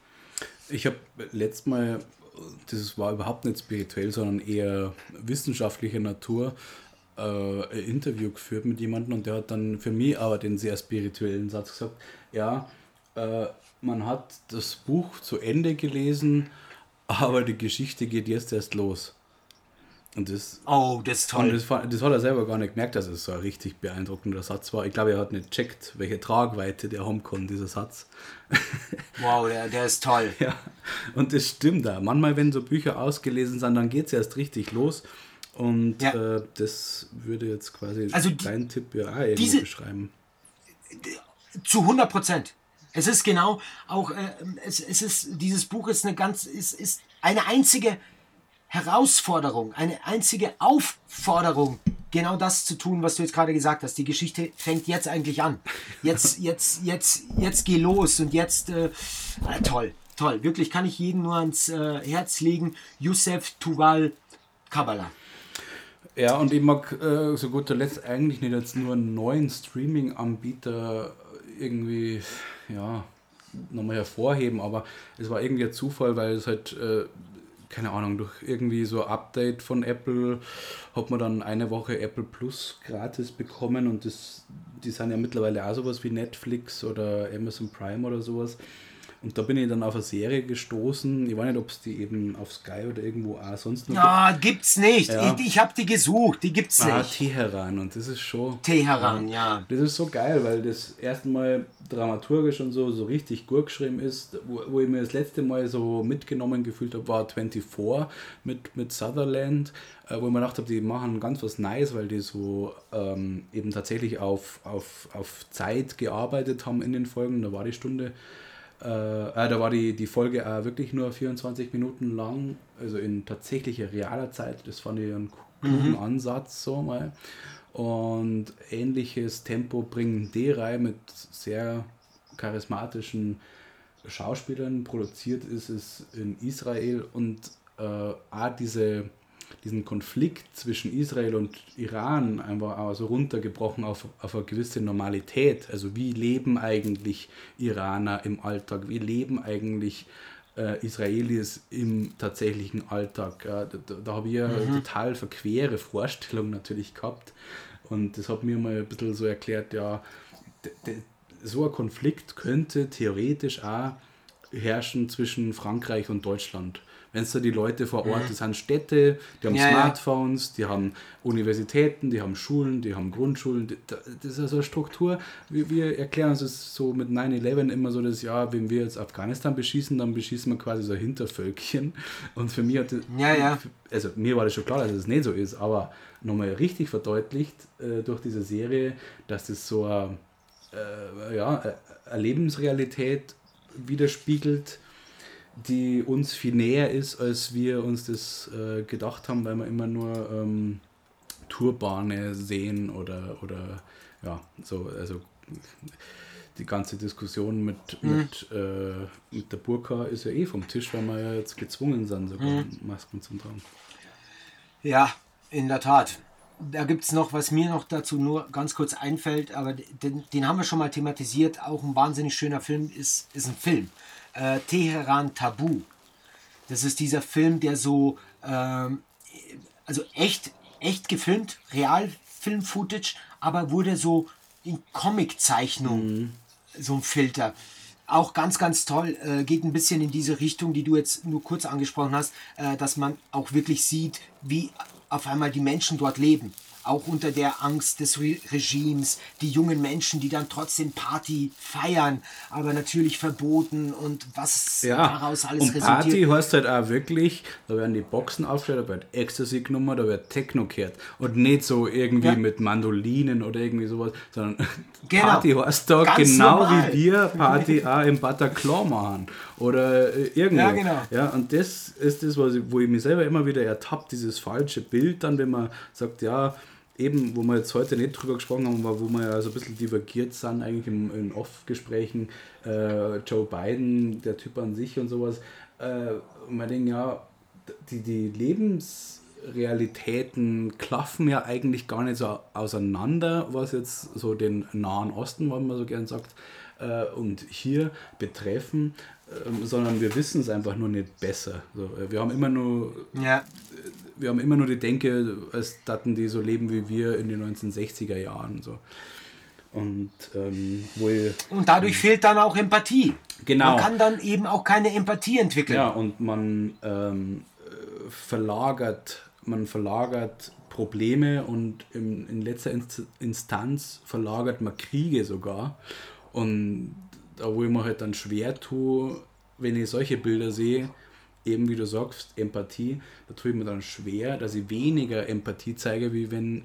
Ich habe letztes Mal, das war überhaupt nicht spirituell, sondern eher wissenschaftlicher Natur, äh, ein Interview geführt mit jemandem und der hat dann für mich aber den sehr spirituellen Satz gesagt, ja, äh, man hat das Buch zu Ende gelesen, aber die Geschichte geht jetzt erst los. Und das, Oh, das ist und toll. das, das hat er selber gar nicht gemerkt, dass es so ein richtig beeindruckender Satz war. Ich glaube, er hat nicht checkt, welche Tragweite der haben kann, dieser Satz. Wow, der, der ist toll. Ja, und das stimmt da. Manchmal, wenn so Bücher ausgelesen sind, dann geht es erst richtig los. Und Ja. äh, das würde jetzt quasi Also dein Tipp ja auch diese- beschreiben. Zu 100 Prozent. Es ist genau auch, äh, es, es ist, dieses Buch ist eine ganz, ist, ist eine einzige Herausforderung, eine einzige Aufforderung, genau das zu tun, was du jetzt gerade gesagt hast. Die Geschichte fängt jetzt eigentlich an. Jetzt, jetzt, jetzt, jetzt geh los und jetzt, äh, äh, toll, toll. Wirklich kann ich jeden nur ans äh, Herz legen. Youssef Tuval Kabbalah. Ja, und ich mag äh, so guter Letzt eigentlich nicht jetzt nur einen neuen Streaming-Anbieter irgendwie, ja, nochmal hervorheben, aber es war irgendwie ein Zufall, weil es halt äh, keine Ahnung, durch irgendwie so Update von Apple hat man dann eine Woche Apple Plus gratis bekommen und das, die sind ja mittlerweile auch sowas wie Netflix oder Amazon Prime oder sowas. Und da bin ich dann auf eine Serie gestoßen. Ich weiß nicht, ob es die eben auf Sky oder irgendwo auch sonst noch Ah, gibt's nicht. Ja. Ich, ich habe die gesucht, die gibt's Ah, nicht. Teheran und das ist schon. Teheran, ja. Das ist so geil, weil das erste Mal dramaturgisch und so, so richtig gut geschrieben ist. Wo, wo ich mir das letzte Mal so mitgenommen gefühlt habe, war 24 mit, mit Sutherland, äh, wo ich mir gedacht habe, die machen ganz was Nice, weil die so ähm, eben tatsächlich auf, auf, auf Zeit gearbeitet haben in den Folgen. Da war die Stunde. Äh, äh, da war die, die Folge auch wirklich nur 24 Minuten lang, also in tatsächlicher realer Zeit. Das fand ich einen klugen Ansatz so mal. Und ähnliches Tempo bringen die rein mit sehr charismatischen Schauspielern. Produziert ist es in Israel und äh, auch diese, diesen Konflikt zwischen Israel und Iran einfach auch so runtergebrochen auf, auf eine gewisse Normalität. Also wie leben eigentlich Iraner im Alltag? Wie leben eigentlich äh, Israelis im tatsächlichen Alltag? Ja, da da, habe ich ja eine total verquere Vorstellung natürlich gehabt. Und das hat mir mal ein bisschen so erklärt, ja, so ein Konflikt könnte theoretisch auch herrschen zwischen Frankreich und Deutschland. Wenn es da die Leute vor Ort, das sind Städte, die haben Ja, ja. Smartphones, die haben Universitäten, die haben Schulen, die haben Grundschulen. Die- da- Das ist ja so eine Struktur. Wir, wir erklären uns das so mit 9-11 immer so, dass ja, wenn wir jetzt Afghanistan beschießen, dann beschießen wir quasi so Hintervölkchen. Und für mich hat das, Ja, ja. also mir war das schon klar, dass es nicht so ist, aber nochmal richtig verdeutlicht äh, durch diese Serie, dass das so eine, äh, ja, eine Lebensrealität widerspiegelt, die uns viel näher ist, als wir uns das äh, gedacht haben, weil wir immer nur ähm, Tourbahnen sehen oder, oder ja, so, also die ganze Diskussion mit, mit, äh, mit der Burka ist ja eh vom Tisch, weil wir ja jetzt gezwungen sind, sogar Masken zu tragen. Ja, in der Tat. Da gibt es noch, was mir noch dazu nur ganz kurz einfällt, aber den, den haben wir schon mal thematisiert. Auch ein wahnsinnig schöner Film ist, ist ein Film. Äh, Teheran Tabu. Das ist dieser Film, der so, ähm, also echt, echt gefilmt, Realfilm-Footage, aber wurde so in Comic-Zeichnung, so ein Filter. Auch ganz, ganz toll, äh, geht ein bisschen in diese Richtung, die du jetzt nur kurz angesprochen hast, äh, dass man auch wirklich sieht, wie auf einmal die Menschen dort leben. Auch unter der Angst des Re Regimes, die jungen Menschen, die dann trotzdem Party feiern, aber natürlich verboten und was Ja, daraus alles und Party resultiert. heißt halt auch wirklich, da werden die Boxen aufgestellt, da wird Ecstasy genommen, da wird Techno gehört. Und nicht so irgendwie Ja. mit Mandolinen oder irgendwie sowas, sondern Genau. Party heißt da Ganz genau normal. wie wir Party auch im Bataclan machen. Oder äh, irgendwo. Ja, genau. Ja, und das ist das, was ich, wo ich mich selber immer wieder ertappt, dieses falsche Bild dann, wenn man sagt, ja, eben, wo wir jetzt heute nicht drüber gesprochen haben, aber wo wir ja so ein bisschen divergiert sind, eigentlich im, in Off-Gesprächen, äh, Joe Biden, der Typ an sich und sowas, äh, und man denkt, ja, die, die Lebensrealitäten klaffen ja eigentlich gar nicht so auseinander, was jetzt so den Nahen Osten, was man so gern sagt, äh, und hier betreffen, ähm, sondern wir wissen es einfach nur nicht besser. So, äh, wir haben immer nur Ja, wir haben immer nur die Denke, als daten die so leben wie wir in den 1960er Jahren. So. Und ähm, wohl, und dadurch fehlt dann auch Empathie. Genau. Man kann dann eben auch keine Empathie entwickeln. ja, und man ähm, äh, verlagert, man verlagert Probleme und im, in letzter Inst- Instanz verlagert man Kriege sogar. Und da wo ich mir halt dann schwer tue, wenn ich solche Bilder sehe, eben wie du sagst, Empathie, da tue ich mir dann schwer, dass ich weniger Empathie zeige, wie wenn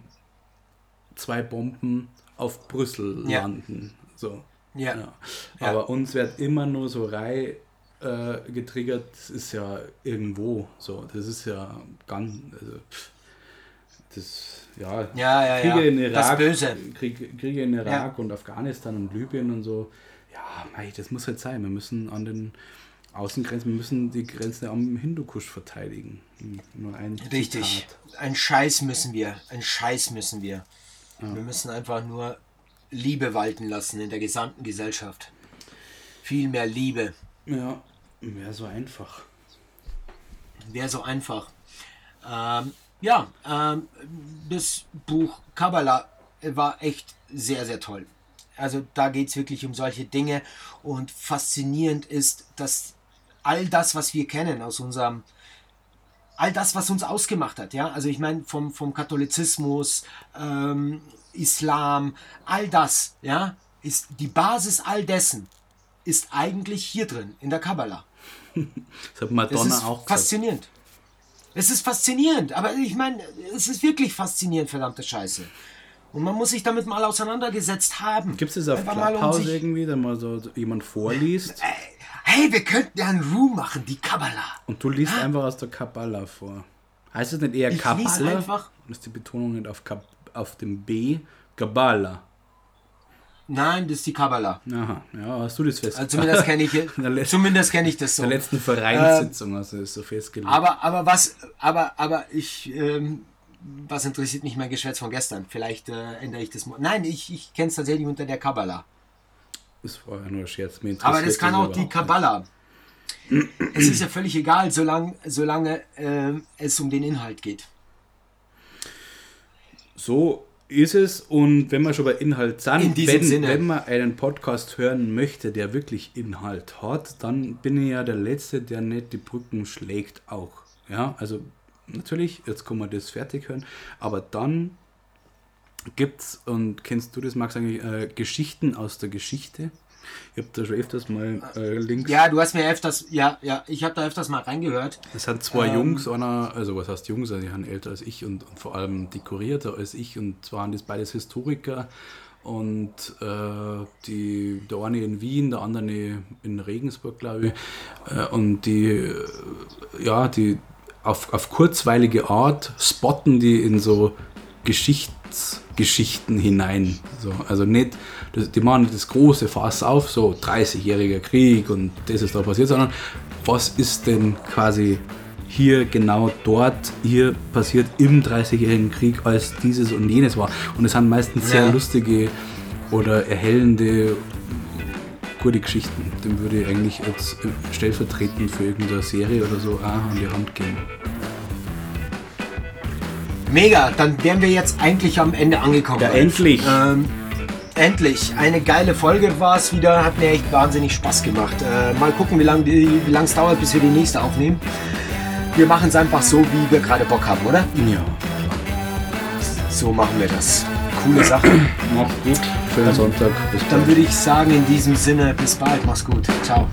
zwei Bomben auf Brüssel Ja. landen. So. Ja. Ja. Ja. Aber uns wird immer nur so rei äh, getriggert, das ist ja irgendwo so. Das ist ja ganz. Also, das, ja, Ja, ja, Kriege ja. in Das Irak, Böse. Krieg, Kriege in Irak und Afghanistan und Libyen und so. Ja, mei, das muss halt sein. Wir müssen an den Außengrenzen, wir müssen die Grenzen am Hindukusch verteidigen. Nur ein Richtig. Zitat. Ein Scheiß müssen wir. Ein Scheiß müssen wir. Wir müssen einfach nur Liebe walten lassen in der gesamten Gesellschaft. Viel mehr Liebe. Ja, wäre so einfach. wäre so einfach. Ähm, ja, ähm, das Buch Kabbalah war echt sehr, sehr toll. Also da geht es wirklich um solche Dinge und faszinierend ist, dass all das, was wir kennen aus unserem, all das, was uns ausgemacht hat, ja, also ich meine vom, vom Katholizismus, ähm, Islam, all das, ja, ist die Basis all dessen ist eigentlich hier drin in der Kabbalah. Das hat Madonna Das ist auch gesagt. faszinierend. Es ist faszinierend, aber ich meine, es ist wirklich faszinierend, verdammte Scheiße. Und man muss sich damit mal auseinandergesetzt haben. Gibt es das auf um Clubhouse sich- irgendwie, da mal so jemand vorliest Hey, wir könnten ja einen Room machen, die Kabbalah. und du liest einfach aus der Kabbalah vor? Heißt es nicht eher Ich lies Kabbalah? einfach- Ist die Betonung nicht auf, Kab auf dem B? Kabbalah. Nein, das ist die Kabbalah. Aha, ja, hast du das fest? Also zumindest kenne ich, In zumindest kenne ich das so. der letzten Vereinssitzung hast du das so festgelegt. Aber, aber was, aber, aber ich, ähm, was interessiert mich mein Geschwätz von gestern? Vielleicht äh, ändere ich das. Nein, ich, ich kenne es tatsächlich unter der das war ja nur ein Scherz. Aber das kann auch die Kabbalah. Es ist ja völlig egal, solange, solange ähm, es um den Inhalt geht. So ist es und wenn wir schon bei Inhalt sind, In wenn, wenn man einen Podcast hören möchte, der wirklich Inhalt hat, dann bin ich ja der Letzte, der nicht die Brücken schlägt auch. Ja, also natürlich, jetzt kann man das fertig hören, aber dann gibt's, und kennst du das, Max, eigentlich, äh, Geschichten aus der Geschichte? Ich habe da schon öfters mal äh, Links. Ja, du hast mir öfters, ja, ja, ich habe da öfters mal reingehört. Es sind zwei Ähm. Jungs, einer, also was heißt Jungs, also die sind älter als ich und, und vor allem dekorierter als ich und zwar waren das beides Historiker und äh, die, der eine in Wien, der andere in Regensburg, glaube ich, äh, und die, äh, ja, die auf, auf kurzweilige Art spotten die in so Geschichtsgeschichten hinein. So, also nicht, die machen nicht das große Fass auf, so 30-jähriger Krieg und das ist da passiert, sondern was ist denn quasi hier genau dort, hier passiert im 30-jährigen Krieg, als dieses und jenes war. Und es sind meistens sehr Ja. lustige oder erhellende, gute Geschichten. Dem würde ich eigentlich äh, stellvertretend für irgendeine Serie oder so auch an die Hand geben. Mega, dann wären wir jetzt eigentlich am Ende angekommen. Ja, endlich. Ähm, endlich. Eine geile Folge war es wieder. Hat mir echt wahnsinnig Spaß gemacht. Äh, mal gucken, wie lange es dauert, bis wir die nächste aufnehmen. Wir machen es einfach so, wie wir gerade Bock haben, oder? Ja. So machen wir das. Coole Sache. Macht's gut. Schönen Sonntag. Bis Dann bald. würde ich sagen, in diesem Sinne, bis bald. Mach's gut. Ciao.